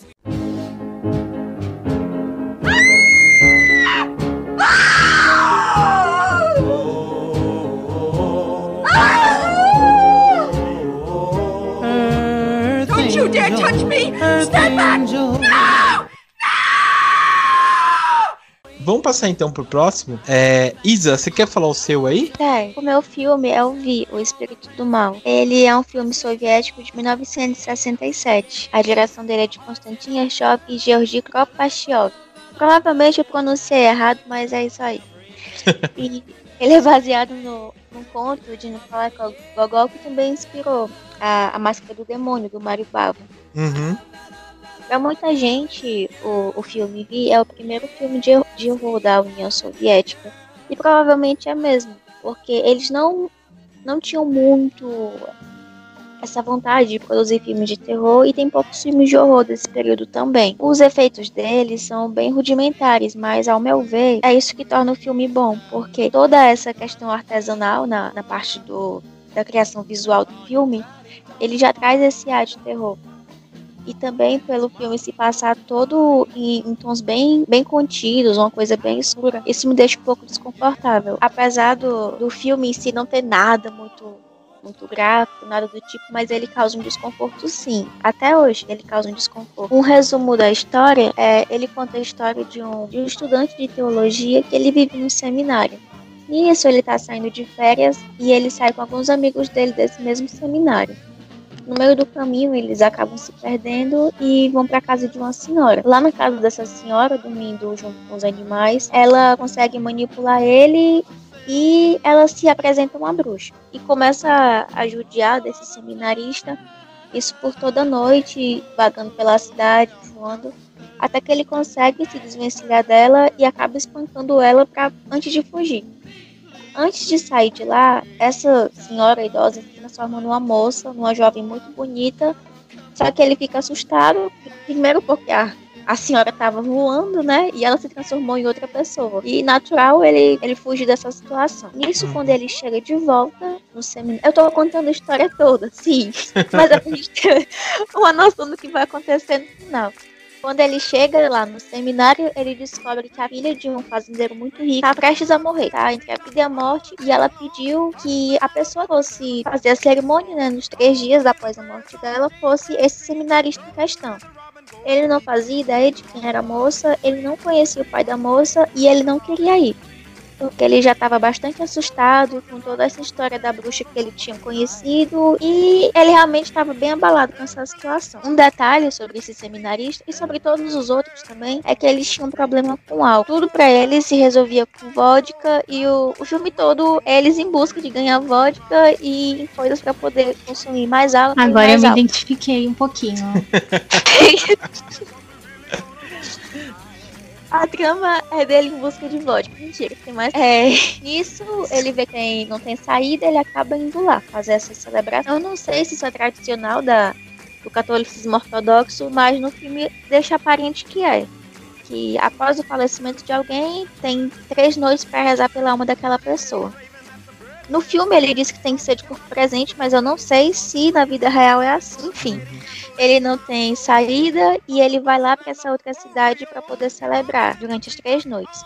Vamos passar então pro próximo. É, Isa, você quer falar o seu aí? É, o meu filme é o Vi, O Espírito do Mal. Ele é um filme soviético de 1967. A direção dele é de Konstantin Yershov e Georgi Kropashiov. Provavelmente eu pronunciei errado, mas é isso aí. e ele é baseado no, num conto de Nikolai Gogol que também inspirou a, a Máscara do Demônio, do Mario Bava. Uhum. Para muita gente, o, o filme Vi é o primeiro filme de, de horror da União Soviética. E provavelmente é mesmo, porque eles não, não tinham muito essa vontade de produzir filmes de terror e tem poucos filmes de horror desse período também. Os efeitos deles são bem rudimentares, mas ao meu ver, é isso que torna o filme bom, porque toda essa questão artesanal na, na parte do, da criação visual do filme, ele já traz esse ar de terror e também pelo filme se passar todo em, em, tons bem, bem contidos, uma coisa bem escura. Isso me deixa um pouco desconfortável. Apesar do, do filme em si não ter nada muito muito gráfico, nada do tipo, mas ele causa um desconforto sim. Até hoje ele causa um desconforto. Um resumo da história é ele conta a história de um, de um estudante de teologia que ele vive num seminário. Nisso ele está saindo de férias e ele sai com alguns amigos dele desse mesmo seminário. No meio do caminho, eles acabam se perdendo e vão para casa de uma senhora. Lá na casa dessa senhora, dormindo junto com os animais, ela consegue manipular ele e ela se apresenta uma bruxa e começa a judiar desse seminarista, isso por toda noite, vagando pela cidade, voando, até que ele consegue se desvencilhar dela e acaba espancando ela antes de fugir. Antes de sair de lá, essa senhora idosa se transforma numa moça, numa jovem muito bonita. Só que ele fica assustado, primeiro porque a, a senhora estava voando, né? E ela se transformou em outra pessoa. E natural ele, ele fugir dessa situação. Nisso, uhum. quando ele chega de volta no seminário. Eu tô contando a história toda, sim. Mas a gente ter uma noção do que vai acontecer no final. Quando ele chega lá no seminário, ele descobre que a filha de um fazendeiro muito rico está prestes a morrer, tá? Entre a vida e a morte. E ela pediu que a pessoa fosse fazer a cerimônia, né, nos três dias após a morte dela, fosse esse seminarista em questão. Ele não fazia ideia de quem era a moça, ele não conhecia o pai da moça e ele não queria ir porque ele já estava bastante assustado com toda essa história da bruxa que ele tinha conhecido e ele realmente estava bem abalado com essa situação. Um detalhe sobre esse seminarista e sobre todos os outros também é que eles tinham um problema com álcool. Tudo para eles se resolvia com vodka e o, o filme todo eles em busca de ganhar vodka e coisas para poder consumir mais álcool. Agora mais eu me identifiquei um pouquinho. A trama é dele em busca de vodka. Mentira, tem mais. É, nisso, ele vê que não tem saída, ele acaba indo lá fazer essa celebração. Eu não sei se isso é tradicional da, do catolicismo ortodoxo, mas no filme deixa aparente que é. Que após o falecimento de alguém, tem três noites para rezar pela alma daquela pessoa. No filme ele diz que tem que ser de corpo presente, mas eu não sei se na vida real é assim. Enfim, ele não tem saída e ele vai lá para essa outra cidade para poder celebrar durante as três noites.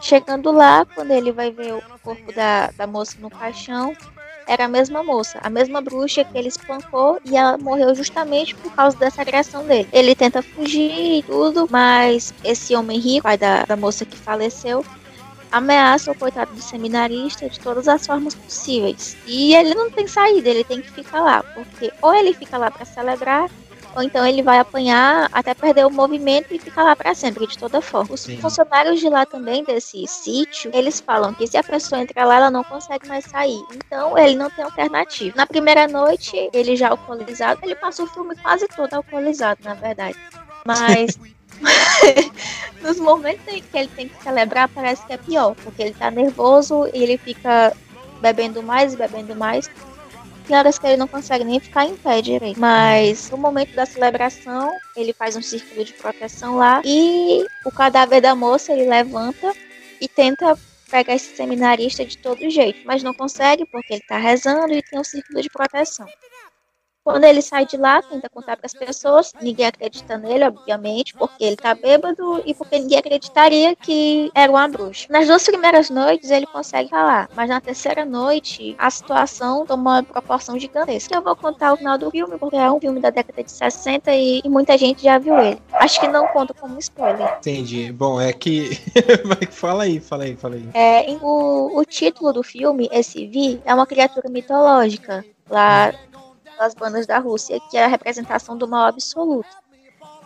Chegando lá, quando ele vai ver o corpo da, da moça no caixão, era a mesma moça, a mesma bruxa que ele espancou e ela morreu justamente por causa dessa agressão dele. Ele tenta fugir e tudo, mas esse homem rico, pai da, da moça que faleceu, ameaça o coitado do seminarista de todas as formas possíveis. E ele não tem saída, ele tem que ficar lá, porque ou ele fica lá para celebrar, ou então ele vai apanhar até perder o movimento e ficar lá para sempre, de toda forma. Os Sim. funcionários de lá também, desse sítio, eles falam que se a pessoa entrar lá, ela não consegue mais sair. Então ele não tem alternativa. Na primeira noite, ele já alcoolizado, ele passa o filme quase todo alcoolizado, na verdade. Mas nos momentos em que ele tem que celebrar, parece que é pior, porque ele tá nervoso e ele fica bebendo mais e bebendo mais. Tem horas que ele não consegue nem ficar em pé direito. Mas no momento da celebração, ele faz um círculo de proteção lá e o cadáver da moça ele levanta e tenta pegar esse seminarista de todo jeito, mas não consegue porque ele está rezando e tem um círculo de proteção. Quando ele sai de lá, tenta contar para as pessoas, ninguém acredita nele, obviamente, porque ele tá bêbado e porque ninguém acreditaria que era uma bruxa. Nas duas primeiras noites ele consegue falar, mas na terceira noite a situação toma uma proporção gigantesca. Eu vou contar o final do filme, porque é um filme da década de 60 e, e muita gente já viu ele. Acho que não conta como spoiler. Entendi. Bom, é que. fala aí, fala aí, fala aí. É, o, o título do filme, esse Vi, é uma criatura mitológica. Lá das bandas da Rússia, que é a representação do mal absoluto.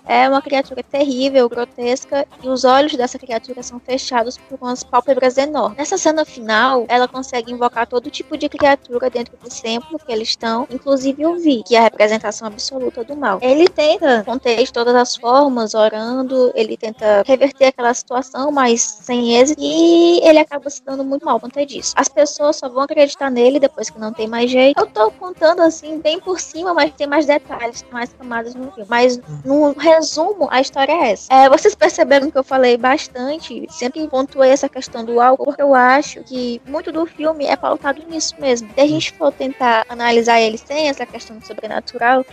É uma criatura terrível, grotesca, e os olhos dessa criatura são fechados por umas pálpebras enormes. Nessa cena final, ela consegue invocar todo tipo de criatura dentro do templo que eles estão, inclusive o Vi, que é a representação absoluta do mal. Ele tenta conter de todas as formas, orando, ele tenta reverter aquela situação, mas sem êxito, e ele acaba se dando muito mal conta disso. As pessoas só vão acreditar nele depois que não tem mais jeito. Eu tô contando assim, bem por cima, mas tem mais detalhes, mais camadas no filme. Mas no resumo, a história é essa. É, vocês perceberam que eu falei bastante, sempre pontuei essa questão do álcool, porque eu acho que muito do filme é pautado nisso mesmo. Se a gente for tentar analisar ele sem essa questão do sobrenatural,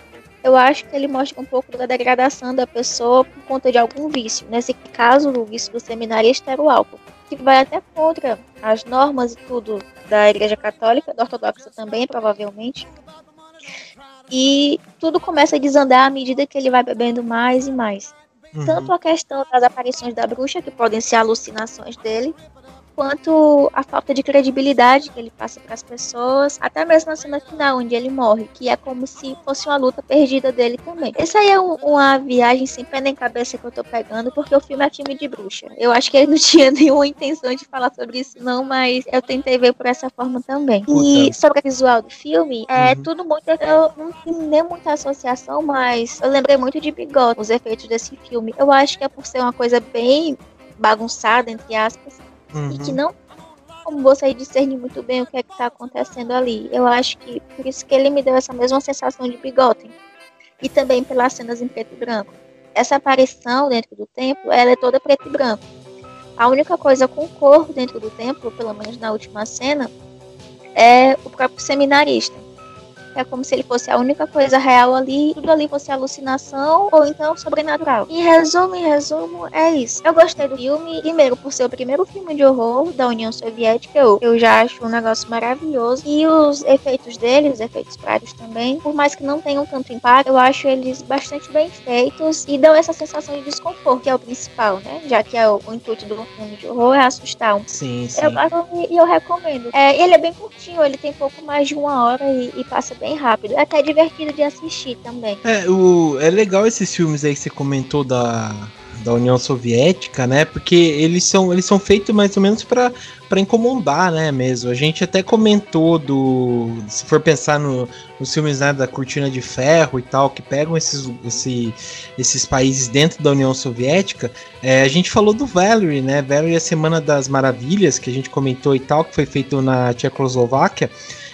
eu acho que ele mostra um pouco da degradação da pessoa por conta de algum vício. Nesse caso, o vício do seminarista era o álcool, que vai até contra as normas e tudo da Igreja Católica, da Ortodoxa também, provavelmente. E tudo começa a desandar à medida que ele vai bebendo mais e mais. Uhum. Tanto a questão das aparições da bruxa, que podem ser alucinações dele, quanto a falta de credibilidade que ele passa para as pessoas, até mesmo na cena final, onde ele morre, que é como se fosse uma luta perdida dele também. Essa aí é um, uma viagem sem pé nem cabeça que eu tô pegando, porque o filme é filme de bruxa. Eu acho que ele não tinha nenhuma intenção de falar sobre isso, não, mas eu tentei ver por essa forma também. E sobre o visual do filme, é uhum. tudo muito. Eu não tenho nem muita associação, mas eu lembrei muito de Bigode, os efeitos desse filme. Eu acho que é por ser uma coisa bem bagunçada, entre aspas, uhum. e que não como você discernir muito bem o que é que está acontecendo ali. Eu acho que por isso que ele me deu essa mesma sensação de Bigotten. E também pelas cenas em preto e branco. Essa aparição dentro do templo, ela é toda preto e branco. A única coisa com cor dentro do templo, pelo menos na última cena, é o próprio seminarista é como se ele fosse a única coisa real ali, tudo ali fosse alucinação ou então sobrenatural. Em resumo, em resumo, é isso. Eu gostei do filme, primeiro por ser o primeiro filme de horror da União Soviética, eu, eu já acho um negócio maravilhoso. E os efeitos dele, os efeitos práticos também, por mais que não tenham tanto impacto, eu acho eles bastante bem feitos e dão essa sensação de desconforto, que é o principal, né? Já que é o, o intuito do filme de horror é assustar um. Sim, sim. Eu, e eu, eu recomendo. É, ele é bem curtinho, ele tem pouco mais de uma hora e, e passa bem rápido. É até divertido de assistir também. É, o, é legal esses filmes aí que você comentou da, da União Soviética, né? Porque eles são, eles são feitos mais ou menos para incomodar, né, mesmo. A gente até comentou do, se for pensar no, nos filmes né, da Cortina de Ferro e tal, que pegam esses, esse, esses países dentro da União Soviética, é, a gente falou do Valerie, né? Valerie a Semana das Maravilhas, que a gente comentou e tal, que foi feito na Tchecoslováquia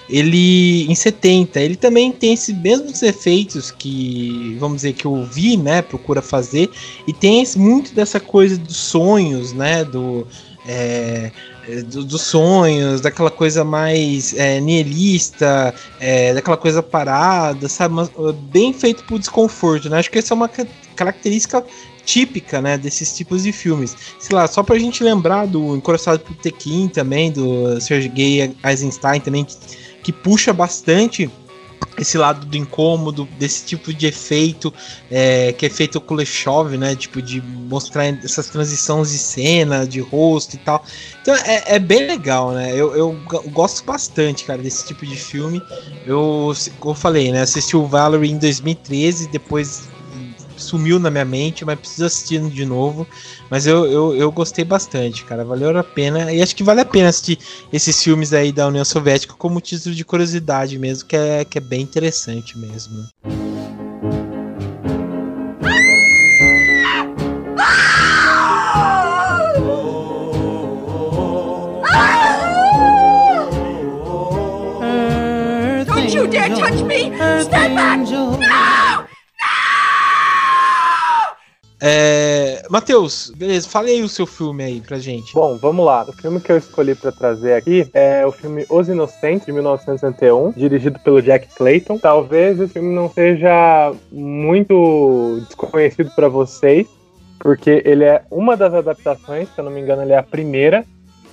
ele em 70, ele também tem esses mesmos efeitos que, vamos dizer, que o Vi, né, procura fazer, e tem muito dessa coisa dos sonhos, né, do, é, do, dos sonhos, daquela coisa mais é, nihilista, é, daquela coisa parada, sabe, Mas, bem feito pro desconforto, né, acho que essa é uma característica típica, né, desses tipos de filmes. Sei lá, só pra gente lembrar do Encoraçado por Tequim também, do Sergei Eisenstein também, que que puxa bastante esse lado do incômodo, desse tipo de efeito é, que é feito com Kuleshov, né? Tipo, de mostrar essas transições de cena, de rosto e tal. Então é, é bem legal, né? Eu, eu, gosto bastante, cara, desse tipo de filme. Eu, como eu falei, né? Assisti o Valerie em 2013, depois sumiu na minha mente, mas preciso assistir de novo. Mas eu, eu, eu gostei bastante, cara. Valeu a pena. E acho que vale a pena assistir esses filmes aí da União Soviética como título de curiosidade mesmo, que é, que é bem interessante mesmo. Don't you dare touch me! Step back! No! É, Matheus, beleza, fale aí o seu filme aí pra gente. Bom, vamos lá. O filme que eu escolhi para trazer aqui é o filme Os Inocentes, de 1961, dirigido pelo Jack Clayton. Talvez esse filme não seja muito desconhecido para vocês, porque ele é uma das adaptações, se eu não me engano, ele é a primeira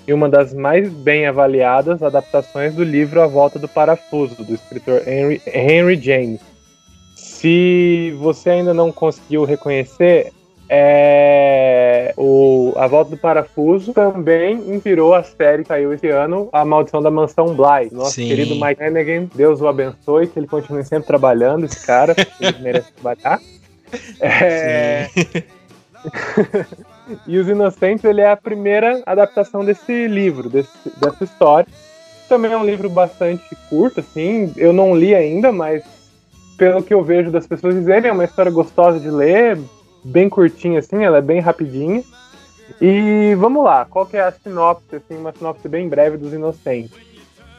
e uma das mais bem avaliadas adaptações do livro A Volta do Parafuso, do escritor Henry, Henry James. Se você ainda não conseguiu reconhecer, é... o A Volta do Parafuso também inspirou a série que saiu esse ano, A Maldição da Mansão Bly. Nosso Sim. querido Mike Hannigan, Deus o abençoe, que ele continue sempre trabalhando, esse cara, ele merece trabalhar. É... e Os Inocentes, ele é a primeira adaptação desse livro, desse, dessa história. Também é um livro bastante curto, assim, eu não li ainda, mas pelo que eu vejo das pessoas dizerem, é uma história gostosa de ler, bem curtinha assim, ela é bem rapidinha. E vamos lá, qual que é a sinopse, assim, uma sinopse bem breve dos Inocentes.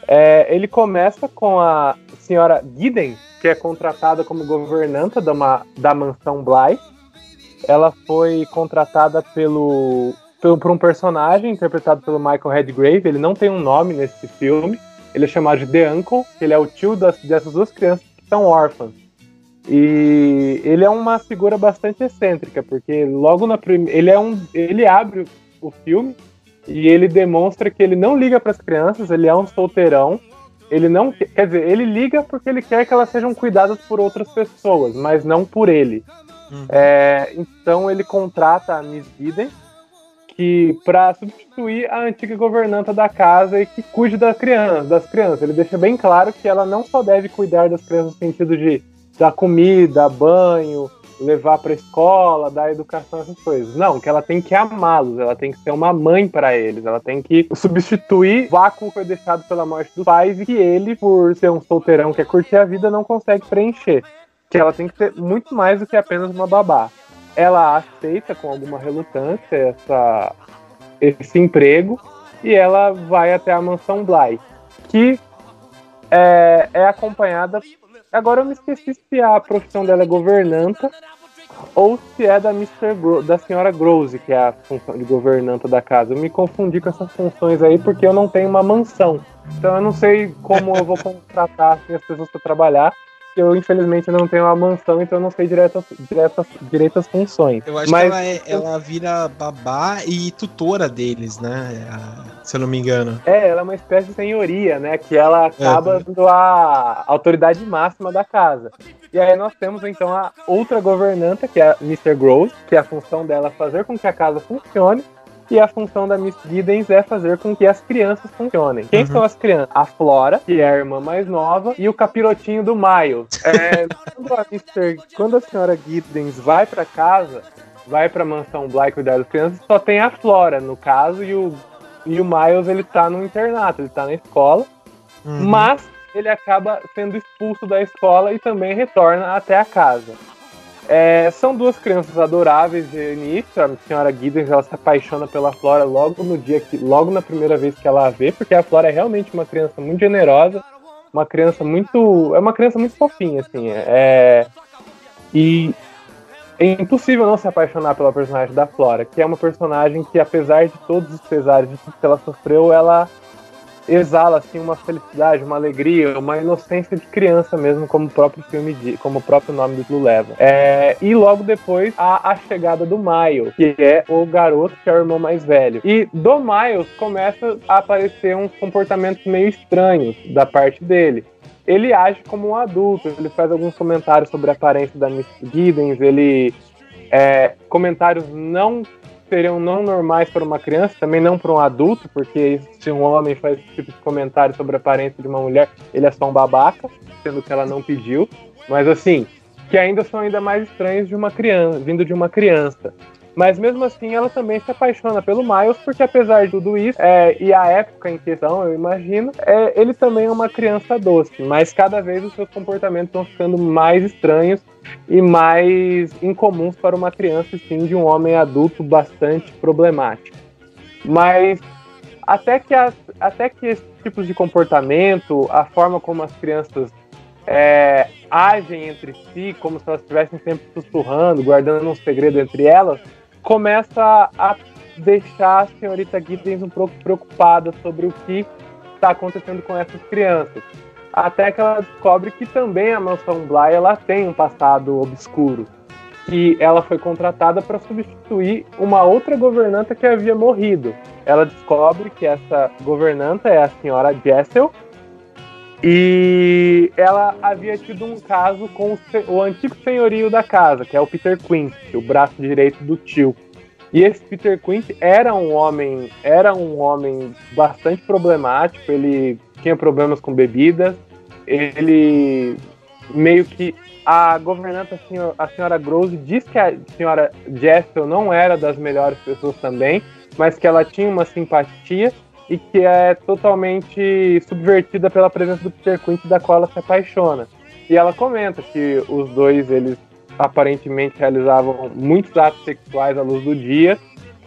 É, ele começa com a senhora Giddens, que é contratada como governanta da, uma, da mansão Bly. Ela foi contratada pelo, pelo, por um personagem interpretado pelo Michael Redgrave. Ele não tem um nome nesse filme. Ele é chamado de The Uncle, ele é o tio das, dessas duas crianças são órfãs. E ele é uma figura bastante excêntrica, porque logo na primeira. Ele é um. Ele abre o filme e ele demonstra que ele não liga para as crianças, ele é um solteirão. Ele não. Quer dizer, ele liga porque ele quer que elas sejam cuidadas por outras pessoas, mas não por ele. Uhum. É, então ele contrata a Miss Gideon que para substituir a antiga governanta da casa e que cuide das crianças, das crianças. Ele deixa bem claro que ela não só deve cuidar das crianças no sentido de dar comida, banho, levar para escola, dar educação, essas coisas. Não, que ela tem que amá-los, ela tem que ser uma mãe para eles, ela tem que substituir o vácuo que foi deixado pela morte dos pais e que ele, por ser um solteirão que quer curtir a vida, não consegue preencher. Que ela tem que ser muito mais do que apenas uma babá ela aceita com alguma relutância essa, esse emprego e ela vai até a mansão Bly, que é, é acompanhada. Agora eu me esqueci se a profissão dela é governanta ou se é da, Mr. Gro da senhora Grose, que é a função de governanta da casa. Eu me confundi com essas funções aí porque eu não tenho uma mansão. Então eu não sei como eu vou contratar assim, as pessoas para trabalhar eu infelizmente não tenho uma mansão, então eu não sei diretas, diretas, direitas funções. Eu acho Mas... que ela, é, ela vira babá e tutora deles, né? Se eu não me engano. É, ela é uma espécie de senhoria, né? Que ela acaba é. sendo a autoridade máxima da casa. E aí nós temos então a outra governanta, que é a Mr. Grove, que é a função dela fazer com que a casa funcione e a função da Miss Giddens é fazer com que as crianças funcionem. Quem uhum. são as crianças? A Flora, que é a irmã mais nova, e o capirotinho do Miles. É, quando, a Mister, quando a senhora Giddens vai para casa, vai pra mansão Black cuidar das crianças, só tem a Flora, no caso, e o, e o Miles, ele tá no internato, ele tá na escola, uhum. mas ele acaba sendo expulso da escola e também retorna até a casa. É, são duas crianças adoráveis de início. A senhora Giddens ela se apaixona pela Flora logo no dia que, logo na primeira vez que ela a vê, porque a Flora é realmente uma criança muito generosa, uma criança muito, é uma criança muito fofinha assim. É, e é impossível não se apaixonar pela personagem da Flora, que é uma personagem que apesar de todos os pesares que ela sofreu, ela exala assim uma felicidade, uma alegria, uma inocência de criança mesmo, como o próprio filme como o próprio nome do título leva. É, e logo depois a, a chegada do Miles, que é o garoto que é o irmão mais velho. E do Miles começa a aparecer uns comportamentos meio estranhos da parte dele ele age como um adulto, ele faz alguns comentários sobre a aparência da Miss Giddens, ele é, comentários não seriam não normais para uma criança, também não para um adulto, porque se um homem faz esse tipo de comentário sobre a aparência de uma mulher, ele é só um babaca, sendo que ela não pediu. Mas assim, que ainda são ainda mais estranhos de uma criança, vindo de uma criança. Mas mesmo assim, ela também se apaixona pelo Miles, porque apesar de tudo isso, é, e a época em questão, eu imagino, é, ele também é uma criança doce, mas cada vez os seus comportamentos estão ficando mais estranhos e mais incomuns para uma criança, sim, de um homem adulto bastante problemático. Mas até que, as, até que esses tipos de comportamento, a forma como as crianças é, agem entre si como se elas estivessem sempre sussurrando, guardando um segredo entre elas, começa a deixar a senhorita Giddens um pouco preocupada sobre o que está acontecendo com essas crianças. Até que ela descobre que também a mansão Bly ela tem um passado obscuro. Que ela foi contratada para substituir uma outra governanta que havia morrido. Ela descobre que essa governanta é a senhora Jessel, e ela havia tido um caso com o, o, antigo senhorio da casa, que é o Peter Quint, o braço direito do tio. E esse Peter Quint era um homem, era um homem bastante problemático, ele tinha problemas com bebidas, ele meio que a governanta, a senhora Grosse, diz que a senhora Jessel não era das melhores pessoas também, mas que ela tinha uma simpatia e que é totalmente subvertida pela presença do Peter Quint, da qual ela se apaixona. E ela comenta que os dois, eles aparentemente realizavam muitos atos sexuais à luz do dia,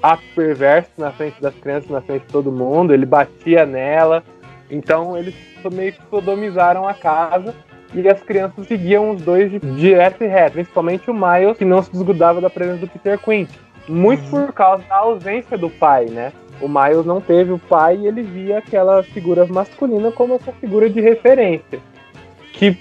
atos perversos na frente das crianças, na frente de todo mundo, ele batia nela, então eles meio que sodomizaram a casa e as crianças seguiam os dois de direto e reto, principalmente o Miles, que não se desgrudava da presença do Peter Quint. Muito uhum. por causa da ausência do pai, né? O Miles não teve o pai e ele via aquela figura masculina como essa figura de referência. Que,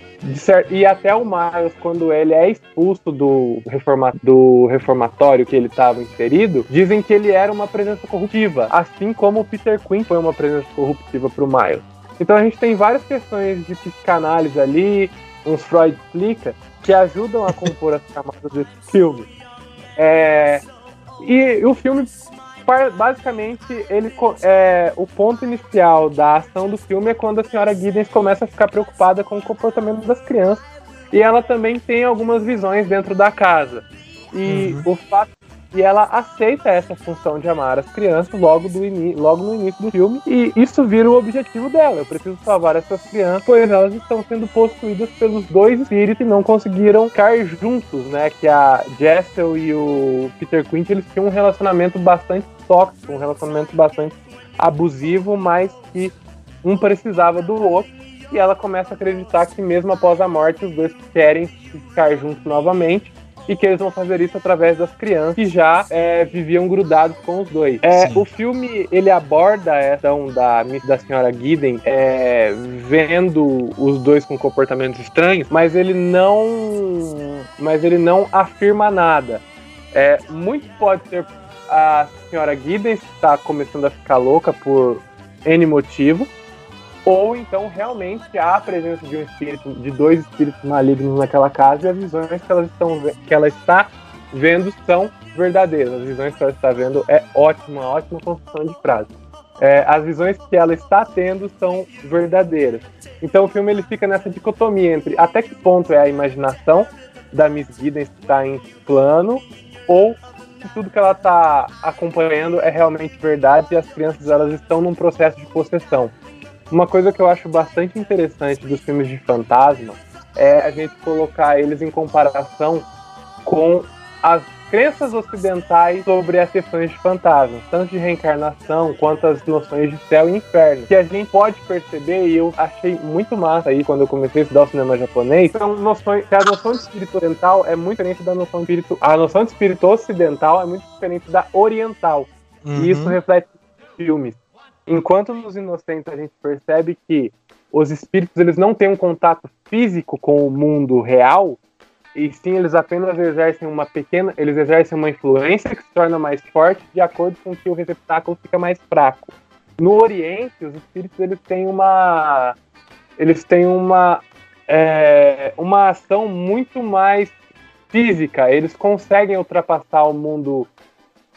e até o Miles, quando ele é expulso do, reforma, do reformatório que ele estava inserido, dizem que ele era uma presença corruptiva, assim como o Peter Quinn foi uma presença corruptiva para o Miles. Então a gente tem várias questões de psicanálise ali, uns Freud explica, que ajudam a compor as camadas desse filme. É, e o filme basicamente, ele é, o ponto inicial da ação do filme é quando a senhora Giddens começa a ficar preocupada com o comportamento das crianças e ela também tem algumas visões dentro da casa. E uhum. o fato e ela aceita essa função de amar as crianças logo, do logo no início do filme. E isso vira o objetivo dela. Eu preciso salvar essas crianças, pois elas estão sendo possuídas pelos dois espíritos e não conseguiram ficar juntos, né? Que a Jessel e o Peter Quint, eles tinham um relacionamento bastante tóxico, um relacionamento bastante abusivo, mas que um precisava do outro. E ela começa a acreditar que mesmo após a morte, os dois querem ficar juntos novamente e que eles vão fazer isso através das crianças que já é, viviam grudados com os dois. É, o filme ele aborda essa da, da senhora Guiden é, vendo os dois com comportamentos estranhos, mas ele não, mas ele não afirma nada. É, muito pode ser a senhora Guiden está começando a ficar louca por N motivo, ou então realmente há a presença de um espírito, de dois espíritos malignos naquela casa e as visões que ela, estão, que ela está vendo são verdadeiras. As visões que ela está vendo é ótima, ótima construção de frase. É, as visões que ela está tendo são verdadeiras. Então o filme ele fica nessa dicotomia entre até que ponto é a imaginação da Miss Giddens está em plano ou se tudo que ela está acompanhando é realmente verdade e as crianças elas estão num processo de possessão. Uma coisa que eu acho bastante interessante dos filmes de fantasma é a gente colocar eles em comparação com as crenças ocidentais sobre as questões de fantasmas, tanto de reencarnação quanto as noções de céu e inferno, que a gente pode perceber, e eu achei muito massa aí quando eu comecei a estudar o cinema japonês, são noções, que a noção de espírito oriental é muito diferente da noção de espírito, a noção de espírito ocidental é muito diferente da oriental, uhum. e isso reflete filmes. Enquanto nos inocentes a gente percebe que os espíritos eles não têm um contato físico com o mundo real, e sim eles apenas exercem uma pequena, eles exercem uma influência que se torna mais forte de acordo com que o receptáculo fica mais fraco. No Oriente, os espíritos eles têm uma, eles têm uma, é, uma ação muito mais física. Eles conseguem ultrapassar o mundo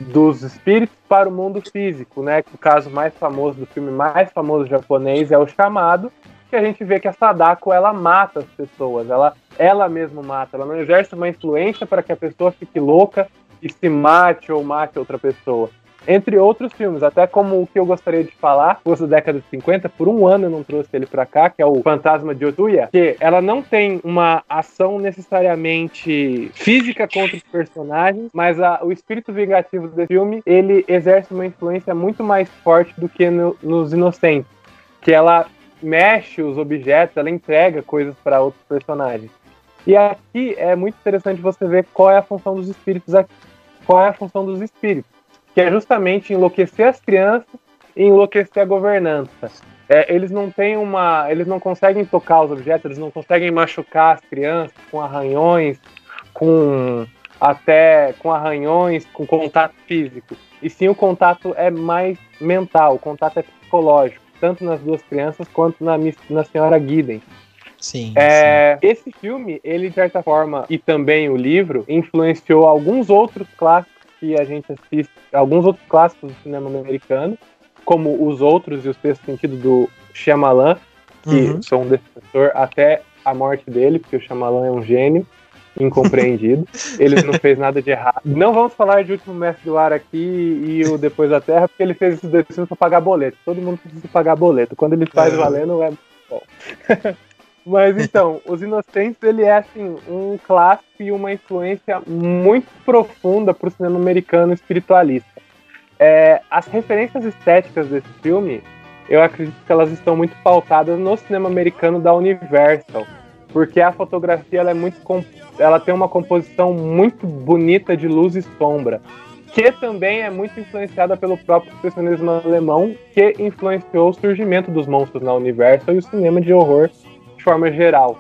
dos espíritos para o mundo físico, né? O caso mais famoso do filme mais famoso japonês é o Chamado, que a gente vê que a Sadako ela mata as pessoas, ela ela mesma mata, ela não exerce uma influência para que a pessoa fique louca e se mate ou mate outra pessoa entre outros filmes, até como o que eu gostaria de falar, fosse da década de 50, por um ano eu não trouxe ele pra cá, que é o Fantasma de Otuya, que ela não tem uma ação necessariamente física contra os personagens, mas a, o espírito vingativo desse filme, ele exerce uma influência muito mais forte do que no, nos Inocentes, que ela mexe os objetos, ela entrega coisas para outros personagens. E aqui é muito interessante você ver qual é a função dos espíritos aqui. Qual é a função dos espíritos? Que é justamente enlouquecer as crianças e enlouquecer a governança. É, eles não têm uma. Eles não conseguem tocar os objetos, eles não conseguem machucar as crianças com arranhões, com até com arranhões, com contato físico. E sim o contato é mais mental, o contato é psicológico, tanto nas duas crianças quanto na, na senhora Guiden. Sim, é, sim. Esse filme, ele de certa forma, e também o livro, influenciou alguns outros clássicos que a gente assiste, alguns outros clássicos do cinema americano, como Os Outros e o Sexto Sentido do Shyamalan, que uhum. sou um defensor até a morte dele, porque o Shyamalan é um gênio incompreendido. ele não fez nada de errado. Não vamos falar de Último Mestre do Ar aqui e o Depois da Terra, porque ele fez esses dois filmes para pagar boleto. Todo mundo precisa pagar boleto. Quando ele faz é. valendo, é bom. Mas então, Os Inocentes, ele é assim, um clássico e uma influência muito profunda para o cinema americano espiritualista. É, as referências estéticas desse filme, eu acredito que elas estão muito pautadas no cinema americano da Universal, porque a fotografia ela é muito ela tem uma composição muito bonita de luz e sombra, que também é muito influenciada pelo próprio expressionismo alemão, que influenciou o surgimento dos monstros na Universal e o cinema de horror forma geral.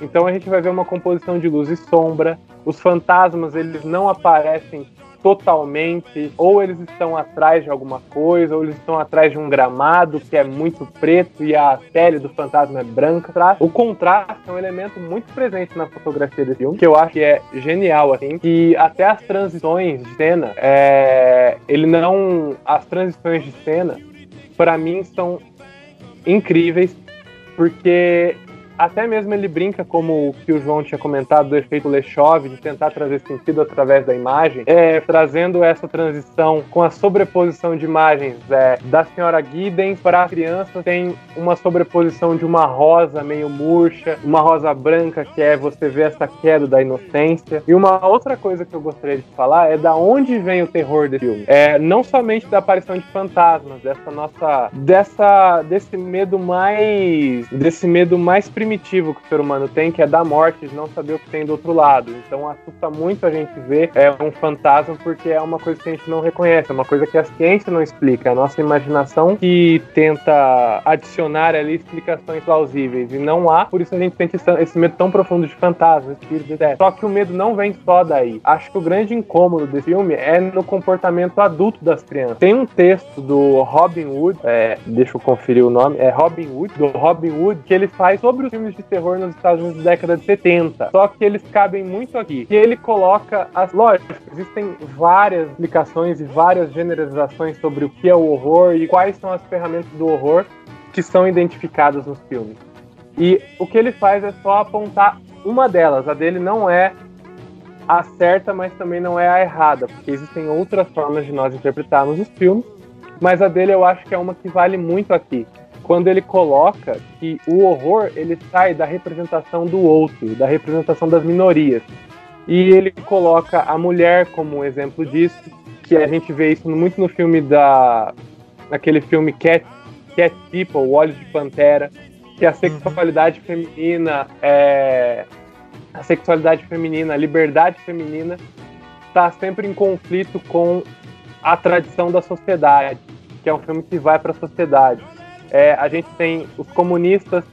Então a gente vai ver uma composição de luz e sombra. Os fantasmas eles não aparecem totalmente, ou eles estão atrás de alguma coisa, ou eles estão atrás de um gramado que é muito preto e a pele do fantasma é branca. O contraste é um elemento muito presente na fotografia desse filme, que eu acho que é genial, assim, e até as transições de cena, é... ele não... As transições de cena, para mim, são incríveis, porque até mesmo ele brinca, como o que o João tinha comentado, do efeito Lechov, de tentar trazer sentido através da imagem, é, trazendo essa transição com a sobreposição de imagens é, da senhora Giddens para a criança, tem uma sobreposição de uma rosa meio murcha, uma rosa branca, que é você ver essa queda da inocência. E uma outra coisa que eu gostaria de falar é da onde vem o terror desse filme. É, não somente da aparição de fantasmas, dessa nossa. dessa. desse medo mais. desse medo mais primitivo primitivo que o ser humano tem, que é da morte, de não saber o que tem do outro lado. Então assusta muito a gente ver é, um fantasma porque é uma coisa que a gente não reconhece, é uma coisa que a ciência não explica, a nossa imaginação que tenta adicionar ali explicações plausíveis. E não há, por isso a gente tem esse medo tão profundo de fantasmas, espíritos, etc. Só que o medo não vem só daí. Acho que o grande incômodo desse filme é no comportamento adulto das crianças. Tem um texto do Robin Wood, é, deixa eu conferir o nome, é Robin Wood, do Robin Wood, que ele faz sobre os filmes de terror nos Estados Unidos da década de 70. Só que eles cabem muito aqui. E ele coloca as. Lógico, existem várias explicações e várias generalizações sobre o que é o horror e quais são as ferramentas do horror que são identificadas nos filmes. E o que ele faz é só apontar uma delas. A dele não é a certa, mas também não é a errada, porque existem outras formas de nós interpretarmos os filmes, mas a dele eu acho que é uma que vale muito aqui quando ele coloca que o horror ele sai da representação do outro, da representação das minorias. E ele coloca a mulher como um exemplo disso, que a gente vê isso muito no filme da naquele filme Cat, Cat People, Olhos de Pantera, que a sexualidade feminina é a sexualidade feminina, a liberdade feminina está sempre em conflito com a tradição da sociedade, que é um filme que vai para a sociedade. É, a gente tem os comunistas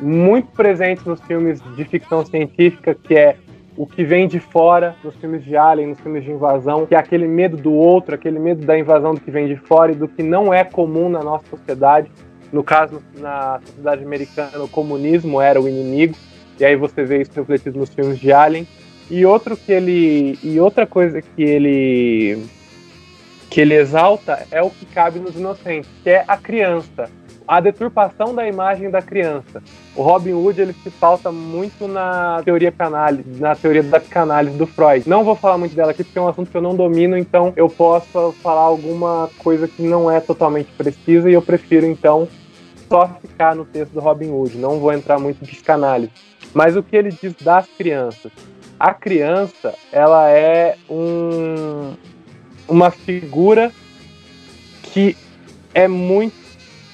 muito presentes nos filmes de ficção científica, que é o que vem de fora, nos filmes de Alien, nos filmes de invasão, que é aquele medo do outro, aquele medo da invasão do que vem de fora e do que não é comum na nossa sociedade. No caso, na sociedade americana, o comunismo era o inimigo, e aí você vê isso refletido nos filmes de Alien. E outro que ele e outra coisa que ele que ele exalta é o que cabe nos inocentes, que é a criança a deturpação da imagem da criança. O Robin Hood ele se pauta muito na teoria canálise, na teoria da psicanálise do Freud. Não vou falar muito dela aqui porque é um assunto que eu não domino, então eu posso falar alguma coisa que não é totalmente precisa e eu prefiro então só ficar no texto do Robin Hood. Não vou entrar muito em psicanálise. Mas o que ele diz das crianças? A criança, ela é um, uma figura que é muito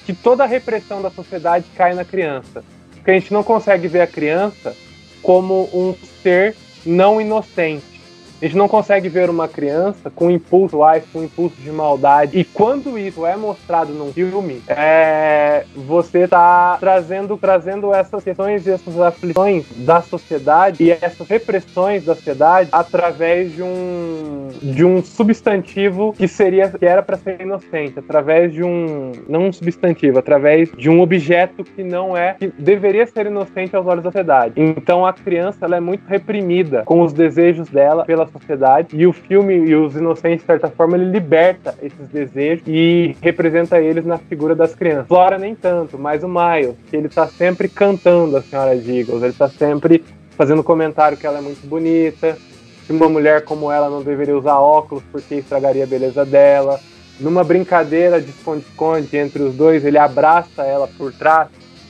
que toda a repressão da sociedade cai na criança. Porque a gente não consegue ver a criança como um ser não inocente. A gente não consegue ver uma criança com impulso life, com impulso de maldade. E quando isso é mostrado num filme, é, você está trazendo, trazendo essas questões e essas aflições da sociedade e essas repressões da sociedade através de um de um substantivo que seria que era para ser inocente, através de um não um substantivo, através de um objeto que não é que deveria ser inocente aos olhos da sociedade. Então a criança ela é muito reprimida com os desejos dela pela sociedade e o filme e os inocentes de certa forma ele liberta esses desejos e representa eles na figura das crianças. Flora nem tanto, mas o Miles, que ele tá sempre cantando a senhora Diggles, ele tá sempre fazendo comentário que ela é muito bonita, que uma mulher como ela não deveria usar óculos porque estragaria a beleza dela. Numa brincadeira de esconde-esconde entre os dois, ele abraça ela por trás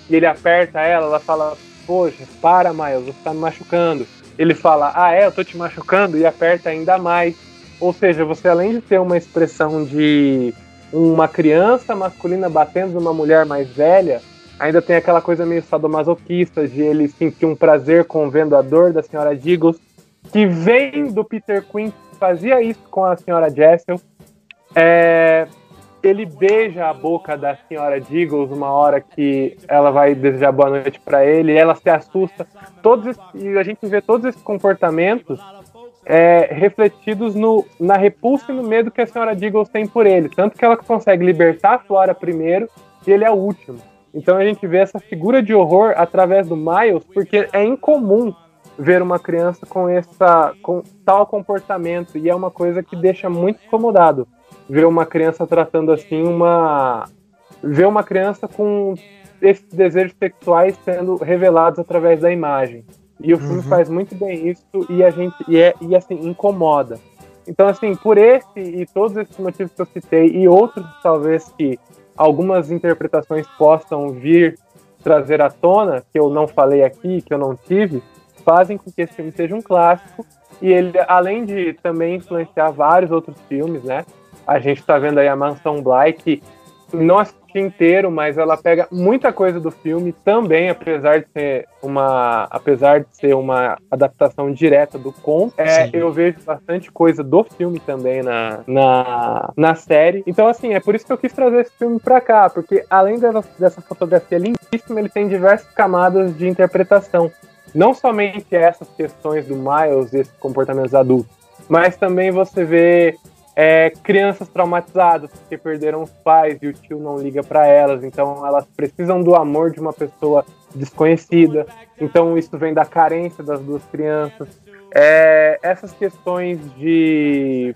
e ele aperta ela, ela fala: Poxa, para, Miles, você tá me machucando ele fala, ah é, eu tô te machucando, e aperta ainda mais. Ou seja, você além de ter uma expressão de uma criança masculina batendo numa mulher mais velha, ainda tem aquela coisa meio sadomasoquista de ele sentir um prazer com vendo a dor da senhora Diggles, que vem do Peter Quinn, que fazia isso com a senhora Jessel. É, ele beija a boca da senhora Diggles uma hora que ela vai desejar boa noite para ele, ela se assusta. Todos e a gente vê todos esses comportamentos é, refletidos no, na repulsa e no medo que a senhora Diggles tem por ele. Tanto que ela consegue libertar a Flora primeiro e ele é o último. Então a gente vê essa figura de horror através do Miles, porque é incomum ver uma criança com essa com tal comportamento e é uma coisa que deixa muito incomodado ver uma criança tratando assim uma. ver uma criança com esses desejos sexuais sendo revelados através da imagem. E o uhum. filme faz muito bem isso e a gente e, é, e assim incomoda. Então assim, por esse e todos esses motivos que eu citei e outros talvez que algumas interpretações possam vir trazer à tona, que eu não falei aqui, que eu não tive, fazem com que esse filme seja um clássico e ele além de também influenciar vários outros filmes, né? A gente está vendo aí a Mansão Bly, que não assisti inteiro, mas ela pega muita coisa do filme também, apesar de ser uma, apesar de ser uma adaptação direta do conto. É, eu vejo bastante coisa do filme também na, na, na série. Então, assim, é por isso que eu quis trazer esse filme pra cá, porque além dessa, dessa fotografia lindíssima, ele tem diversas camadas de interpretação. Não somente essas questões do Miles e esses comportamentos adultos, mas também você vê é, crianças traumatizadas porque perderam os pais e o tio não liga para elas, então elas precisam do amor de uma pessoa desconhecida. Então isso vem da carência das duas crianças. É, essas questões de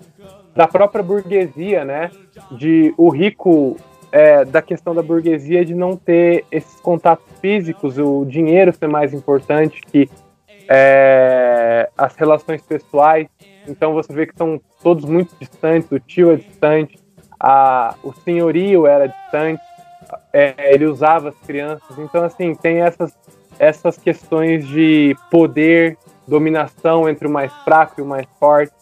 da própria burguesia, né? De o rico é, da questão da burguesia de não ter esses contatos físicos, o dinheiro ser mais importante que é, as relações pessoais. Então você vê que são todos muito distantes, o tio é distante, a, o senhorio era distante, é, ele usava as crianças. Então, assim, tem essas, essas questões de poder, dominação entre o mais fraco e o mais forte.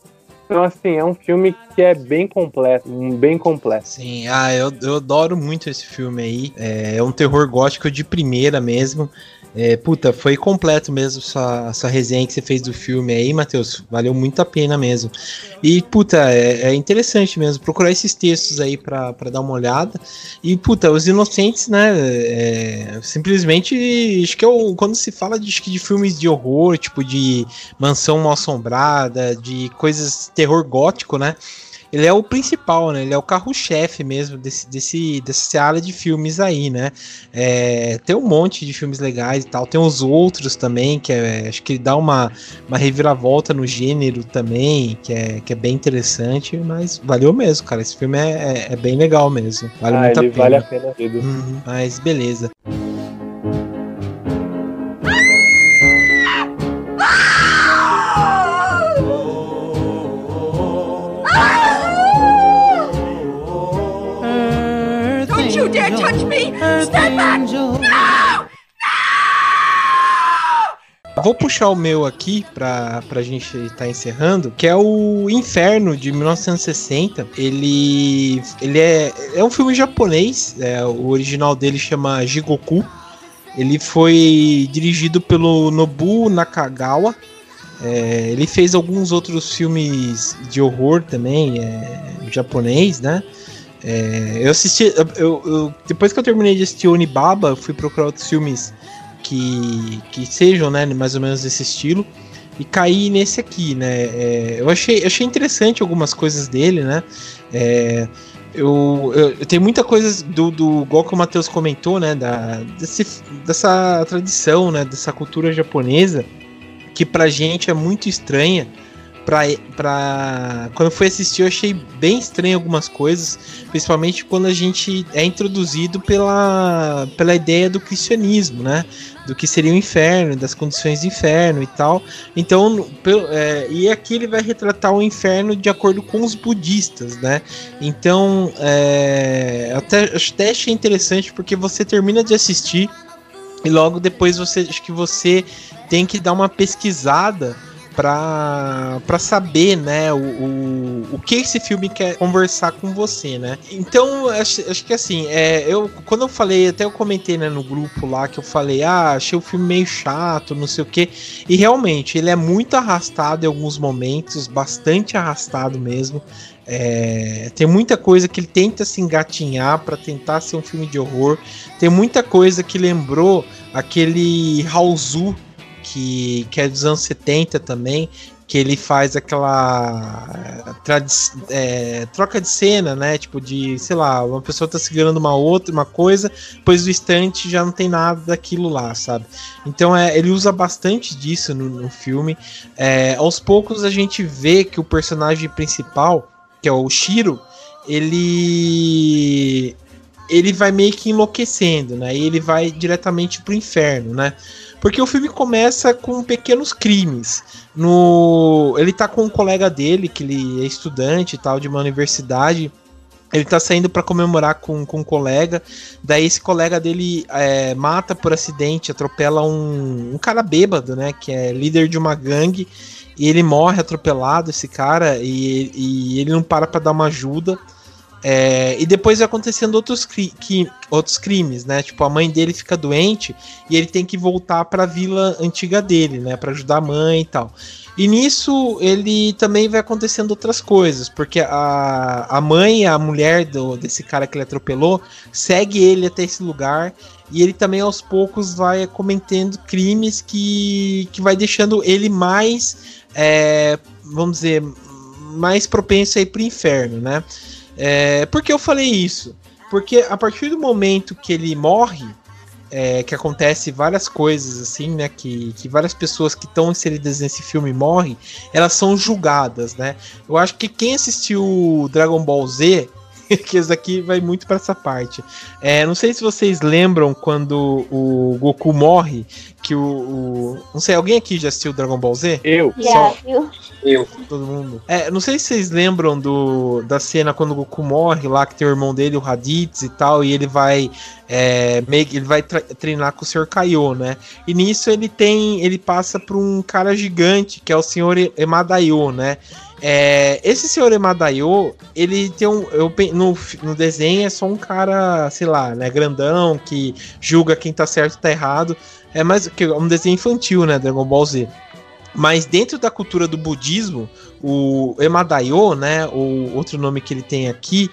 Então, assim, é um filme que é bem completo, bem completo. Sim, ah, eu, eu adoro muito esse filme aí. É, é um terror gótico de primeira mesmo. É, puta, foi completo mesmo essa, essa resenha que você fez do filme aí, Matheus. Valeu muito a pena mesmo. E, puta, é, é interessante mesmo procurar esses textos aí pra dar uma olhada. E, puta, os inocentes, né? É, simplesmente, acho que eu, quando se fala de, de filmes de horror, tipo de mansão mal assombrada, de coisas terror gótico, né? Ele é o principal, né? Ele é o carro-chefe mesmo desse, desse, dessa área de filmes aí, né? É, tem um monte de filmes legais e tal. Tem os outros também, que é, acho que ele dá uma, uma reviravolta no gênero também, que é, que é bem interessante, mas valeu mesmo, cara. Esse filme é, é, é bem legal mesmo. Vale ah, muito a pena. Vale a pena. Uhum, mas beleza. Vou puxar o meu aqui pra, pra gente estar tá encerrando, que é o Inferno de 1960. Ele, ele é, é um filme japonês, é, o original dele chama Jigoku. Ele foi dirigido pelo Nobu Nakagawa. É, ele fez alguns outros filmes de horror também, é, japonês, né? É, eu assisti. Eu, eu, depois que eu terminei de assistir Onibaba, fui procurar outros filmes que, que sejam, né, mais ou menos desse estilo. E caí nesse aqui, né? É, eu achei, achei interessante algumas coisas dele, né? É, eu, eu, eu, tenho muita coisa do, do igual que o Matheus comentou, né? Da, desse, dessa tradição, né? Dessa cultura japonesa que pra gente é muito estranha pra, pra. Quando eu fui assistir, eu achei bem estranho algumas coisas, principalmente quando a gente é introduzido pela, pela ideia do cristianismo, né? Do que seria o inferno, das condições do inferno e tal. Então, pelo, é, e aqui ele vai retratar o inferno de acordo com os budistas, né? Então, é, até, até achei interessante porque você termina de assistir e logo depois você acho que você tem que dar uma pesquisada para saber, né, o, o, o que esse filme quer conversar com você, né? Então, acho, acho que assim, é, eu, quando eu falei, até eu comentei né, no grupo lá, que eu falei, ah, achei o filme meio chato, não sei o que, e realmente, ele é muito arrastado em alguns momentos, bastante arrastado mesmo. É, tem muita coisa que ele tenta se engatinhar para tentar ser um filme de horror. Tem muita coisa que lembrou aquele Raulzu que, que é dos anos 70 também, que ele faz aquela é, troca de cena, né? Tipo de, sei lá, uma pessoa tá segurando uma outra, uma coisa, depois do instante já não tem nada daquilo lá, sabe? Então é, ele usa bastante disso no, no filme. É, aos poucos a gente vê que o personagem principal, que é o Shiro, ele ele vai meio que enlouquecendo, né? E ele vai diretamente pro inferno, né? Porque o filme começa com pequenos crimes. No, ele tá com um colega dele, que ele é estudante e tal, de uma universidade. Ele tá saindo para comemorar com, com um colega. Daí esse colega dele é, mata por acidente, atropela um, um cara bêbado, né? Que é líder de uma gangue. E ele morre atropelado, esse cara, e, e ele não para pra dar uma ajuda. É, e depois vai acontecendo outros, cri que, outros crimes, né? Tipo, a mãe dele fica doente e ele tem que voltar para a vila antiga dele, né? Para ajudar a mãe e tal. E nisso ele também vai acontecendo outras coisas, porque a, a mãe, a mulher do, desse cara que ele atropelou, segue ele até esse lugar e ele também aos poucos vai cometendo crimes que, que vai deixando ele mais, é, vamos dizer, mais propenso a ir pro inferno, né? É, por que eu falei isso? Porque a partir do momento que ele morre, é, que acontece várias coisas assim, né? Que, que várias pessoas que estão inseridas nesse filme morrem, elas são julgadas, né? Eu acho que quem assistiu Dragon Ball Z, que esse aqui vai muito para essa parte. É, não sei se vocês lembram quando o Goku morre, que o, o, Não sei, alguém aqui já assistiu Dragon Ball Z? Eu. Já, Eu. Todo mundo. É, não sei se vocês lembram do, da cena quando o Goku morre lá, que tem o irmão dele, o Raditz e tal, e ele vai. É, meio, ele vai treinar com o Sr. Kaiô, né? E nisso ele tem. Ele passa por um cara gigante, que é o Sr. Emadaio, né? É, esse senhor Emadaio, ele tem um. Eu, no, no desenho é só um cara, sei lá, né, grandão, que julga quem tá certo e tá errado. É mais que um desenho infantil, né? Dragon Ball Z. Mas dentro da cultura do budismo, o Emadaio, né? O outro nome que ele tem aqui,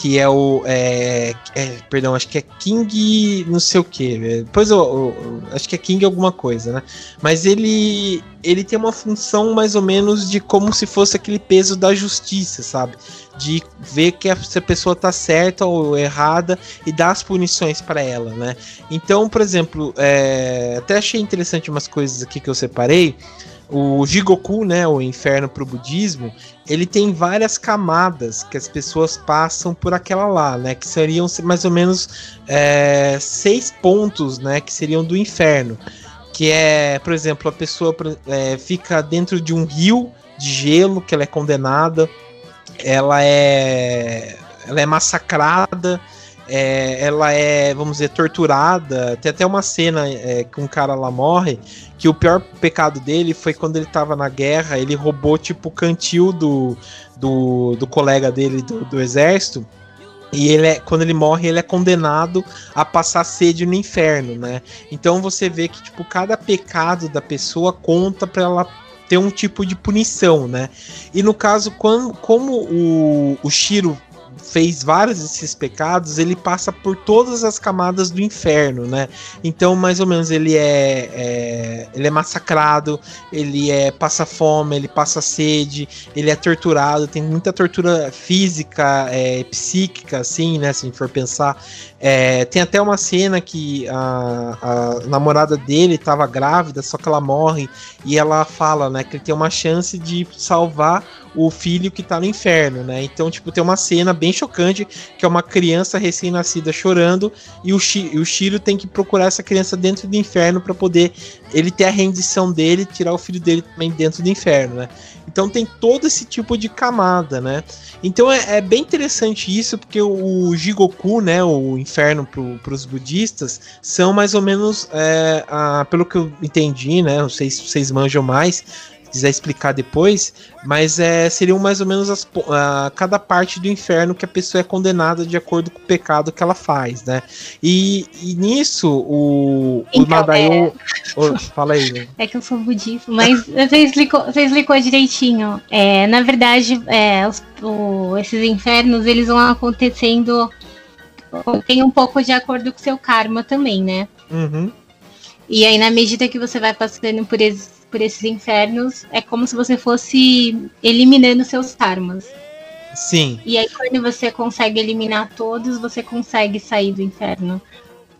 que é o. É, é, perdão, acho que é King. não sei o que. Depois eu, eu, Acho que é King alguma coisa, né? Mas ele. Ele tem uma função mais ou menos de como se fosse aquele peso da justiça, sabe? De ver que se a pessoa tá certa ou errada e dar as punições para ela, né? Então, por exemplo, é, até achei interessante umas coisas aqui que eu separei. O Jigoku, né, o inferno para o budismo, ele tem várias camadas que as pessoas passam por aquela lá, né, que seriam mais ou menos é, seis pontos, né, que seriam do inferno, que é, por exemplo, a pessoa é, fica dentro de um rio de gelo, que ela é condenada, ela é, ela é massacrada, é, ela é, vamos dizer, torturada. Tem até uma cena é, que um cara lá morre, que o pior pecado dele foi quando ele tava na guerra, ele roubou tipo o cantil do, do, do colega dele do, do exército. E ele é, quando ele morre, ele é condenado a passar sede no inferno, né? Então você vê que tipo cada pecado da pessoa conta para ela ter um tipo de punição, né? E no caso, quando, como o, o Shiro fez vários desses pecados, ele passa por todas as camadas do inferno, né? Então, mais ou menos, ele é, é, ele é massacrado, ele é passa fome, ele passa sede, ele é torturado, tem muita tortura física, é, psíquica, assim, né? Se a gente for pensar. É, tem até uma cena que a, a namorada dele estava grávida, só que ela morre e ela fala, né, que ele tem uma chance de salvar o filho que tá no inferno, né? Então, tipo, tem uma cena bem chocante que é uma criança recém-nascida chorando e o, Shi, o Shiro tem que procurar essa criança dentro do inferno para poder ele ter a rendição dele, tirar o filho dele também dentro do inferno, né? Então tem todo esse tipo de camada, né? Então é, é bem interessante isso, porque o, o Jigoku, né, o inferno para os budistas, são mais ou menos, é, a, pelo que eu entendi, né? Não sei se vocês manjam mais, quiser explicar depois, mas é, seriam mais ou menos as, uh, cada parte do inferno que a pessoa é condenada de acordo com o pecado que ela faz, né? E, e nisso, o, então, o. É... Fala aí. Né? É que eu sou budista, mas você explicou, você explicou direitinho. É, na verdade, é, os, o, esses infernos eles vão acontecendo. Tem um pouco de acordo com o seu karma também, né? Uhum. E aí, na medida que você vai passando por esses por esses infernos, é como se você fosse eliminando seus karmas. Sim. E aí, quando você consegue eliminar todos, você consegue sair do inferno.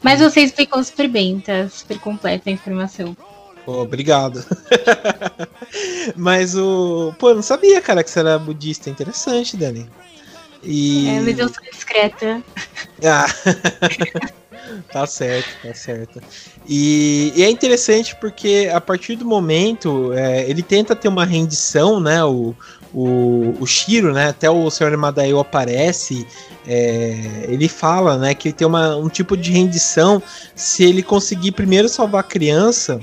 Mas você explicou super bem, tá super completa a informação. obrigado. mas o. Pô, eu não sabia, cara, que você era budista. Interessante, Dani. E... É, mas eu sou discreta. Ah. tá certo, tá certo. E, e, é interessante porque a partir do momento é, ele tenta ter uma rendição, né? O, o, o Shiro, né? Até o Sr. Madaio aparece. É, ele fala, né? Que ele tem uma, um tipo de rendição se ele conseguir primeiro salvar a criança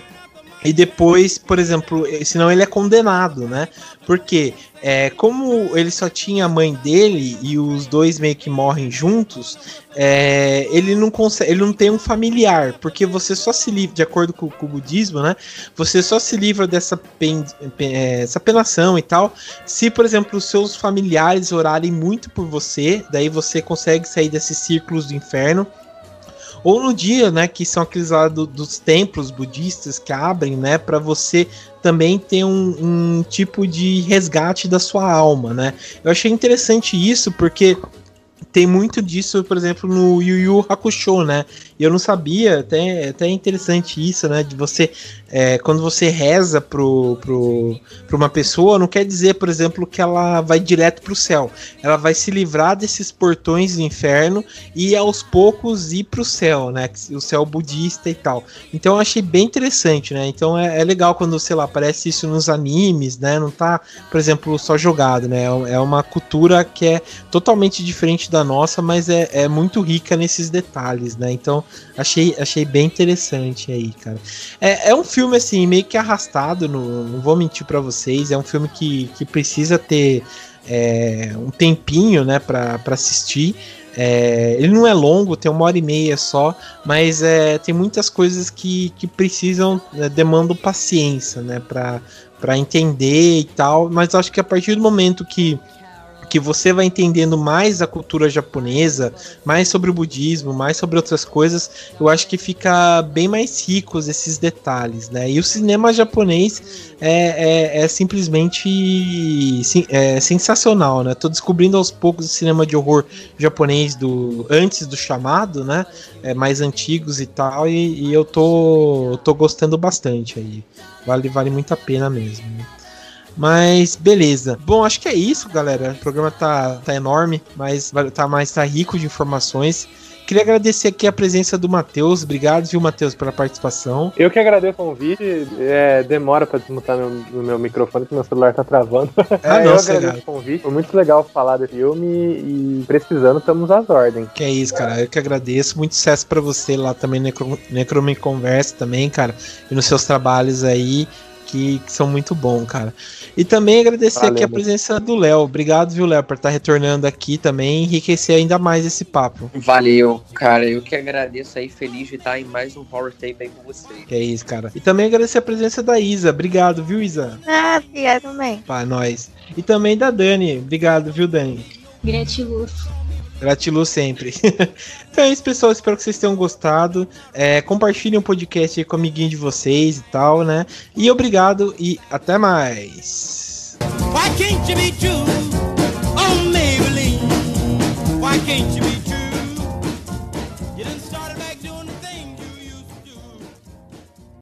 e depois, por exemplo, senão ele é condenado, né? Porque é, como ele só tinha a mãe dele e os dois meio que morrem juntos, é, ele não consegue, ele não tem um familiar, porque você só se livra, de acordo com, com o budismo, né? Você só se livra dessa pen, pen, essa penação e tal, se, por exemplo, os seus familiares orarem muito por você, daí você consegue sair desses círculos do inferno ou no dia, né, que são aqueles lá do, dos templos budistas que abrem, né, para você também ter um, um, tipo de resgate da sua alma, né? Eu achei interessante isso porque tem muito disso, por exemplo, no Yu Yu Hakusho, né? E eu não sabia, até, até é interessante isso, né? De você, é, quando você reza pro, pro, pra uma pessoa, não quer dizer, por exemplo, que ela vai direto pro céu. Ela vai se livrar desses portões do inferno e aos poucos ir pro céu, né? O céu budista e tal. Então eu achei bem interessante, né? Então é, é legal quando, sei lá, aparece isso nos animes, né? Não tá, por exemplo, só jogado, né? É uma cultura que é totalmente diferente da nossa, mas é, é muito rica nesses detalhes, né? Então achei, achei bem interessante aí, cara. É, é um filme, assim, meio que arrastado, no, não vou mentir para vocês, é um filme que, que precisa ter é, um tempinho, né, pra, pra assistir. É, ele não é longo, tem uma hora e meia só, mas é, tem muitas coisas que, que precisam, né, demandam paciência, né, pra, pra entender e tal, mas acho que a partir do momento que que você vai entendendo mais a cultura japonesa, mais sobre o budismo, mais sobre outras coisas, eu acho que fica bem mais ricos esses detalhes, né? E o cinema japonês é, é, é simplesmente é, sensacional, né? Tô descobrindo aos poucos o cinema de horror japonês do antes do chamado, né? É, mais antigos e tal, e, e eu tô, tô gostando bastante aí. Vale, vale muito a pena mesmo. Né? Mas beleza. Bom, acho que é isso, galera. O programa tá, tá enorme, mas tá mais tá rico de informações. Queria agradecer aqui a presença do Matheus. Obrigado, viu, Matheus, pela participação. Eu que agradeço o convite. É, demora pra desmutar meu, meu microfone, que meu celular tá travando. Ah, É, não, eu agradeço o convite. Foi muito legal falar desse filme e precisando, estamos às ordens. Que é isso, cara. Eu que agradeço. Muito sucesso pra você lá também, Necro, Necromin Conversa também, cara. E nos seus trabalhos aí, que, que são muito bons, cara. E também agradecer Valeu, aqui a presença do Léo. Obrigado, viu, Léo, por estar retornando aqui também e enriquecer ainda mais esse papo. Valeu, cara. Eu que agradeço aí, feliz de estar em mais um Horror Tape aí com você. Que é isso, cara. E também agradecer a presença da Isa. Obrigado, viu, Isa? Ah, obrigada também. Pá, nós. E também da Dani. Obrigado, viu, Dani? Gratiluz. Gratiluz sempre. então é isso, pessoal. Espero que vocês tenham gostado. É, compartilhem o podcast com o amiguinho de vocês e tal, né? E obrigado e até mais. Why can't you be true? Oh, Maybelline. Why can't you be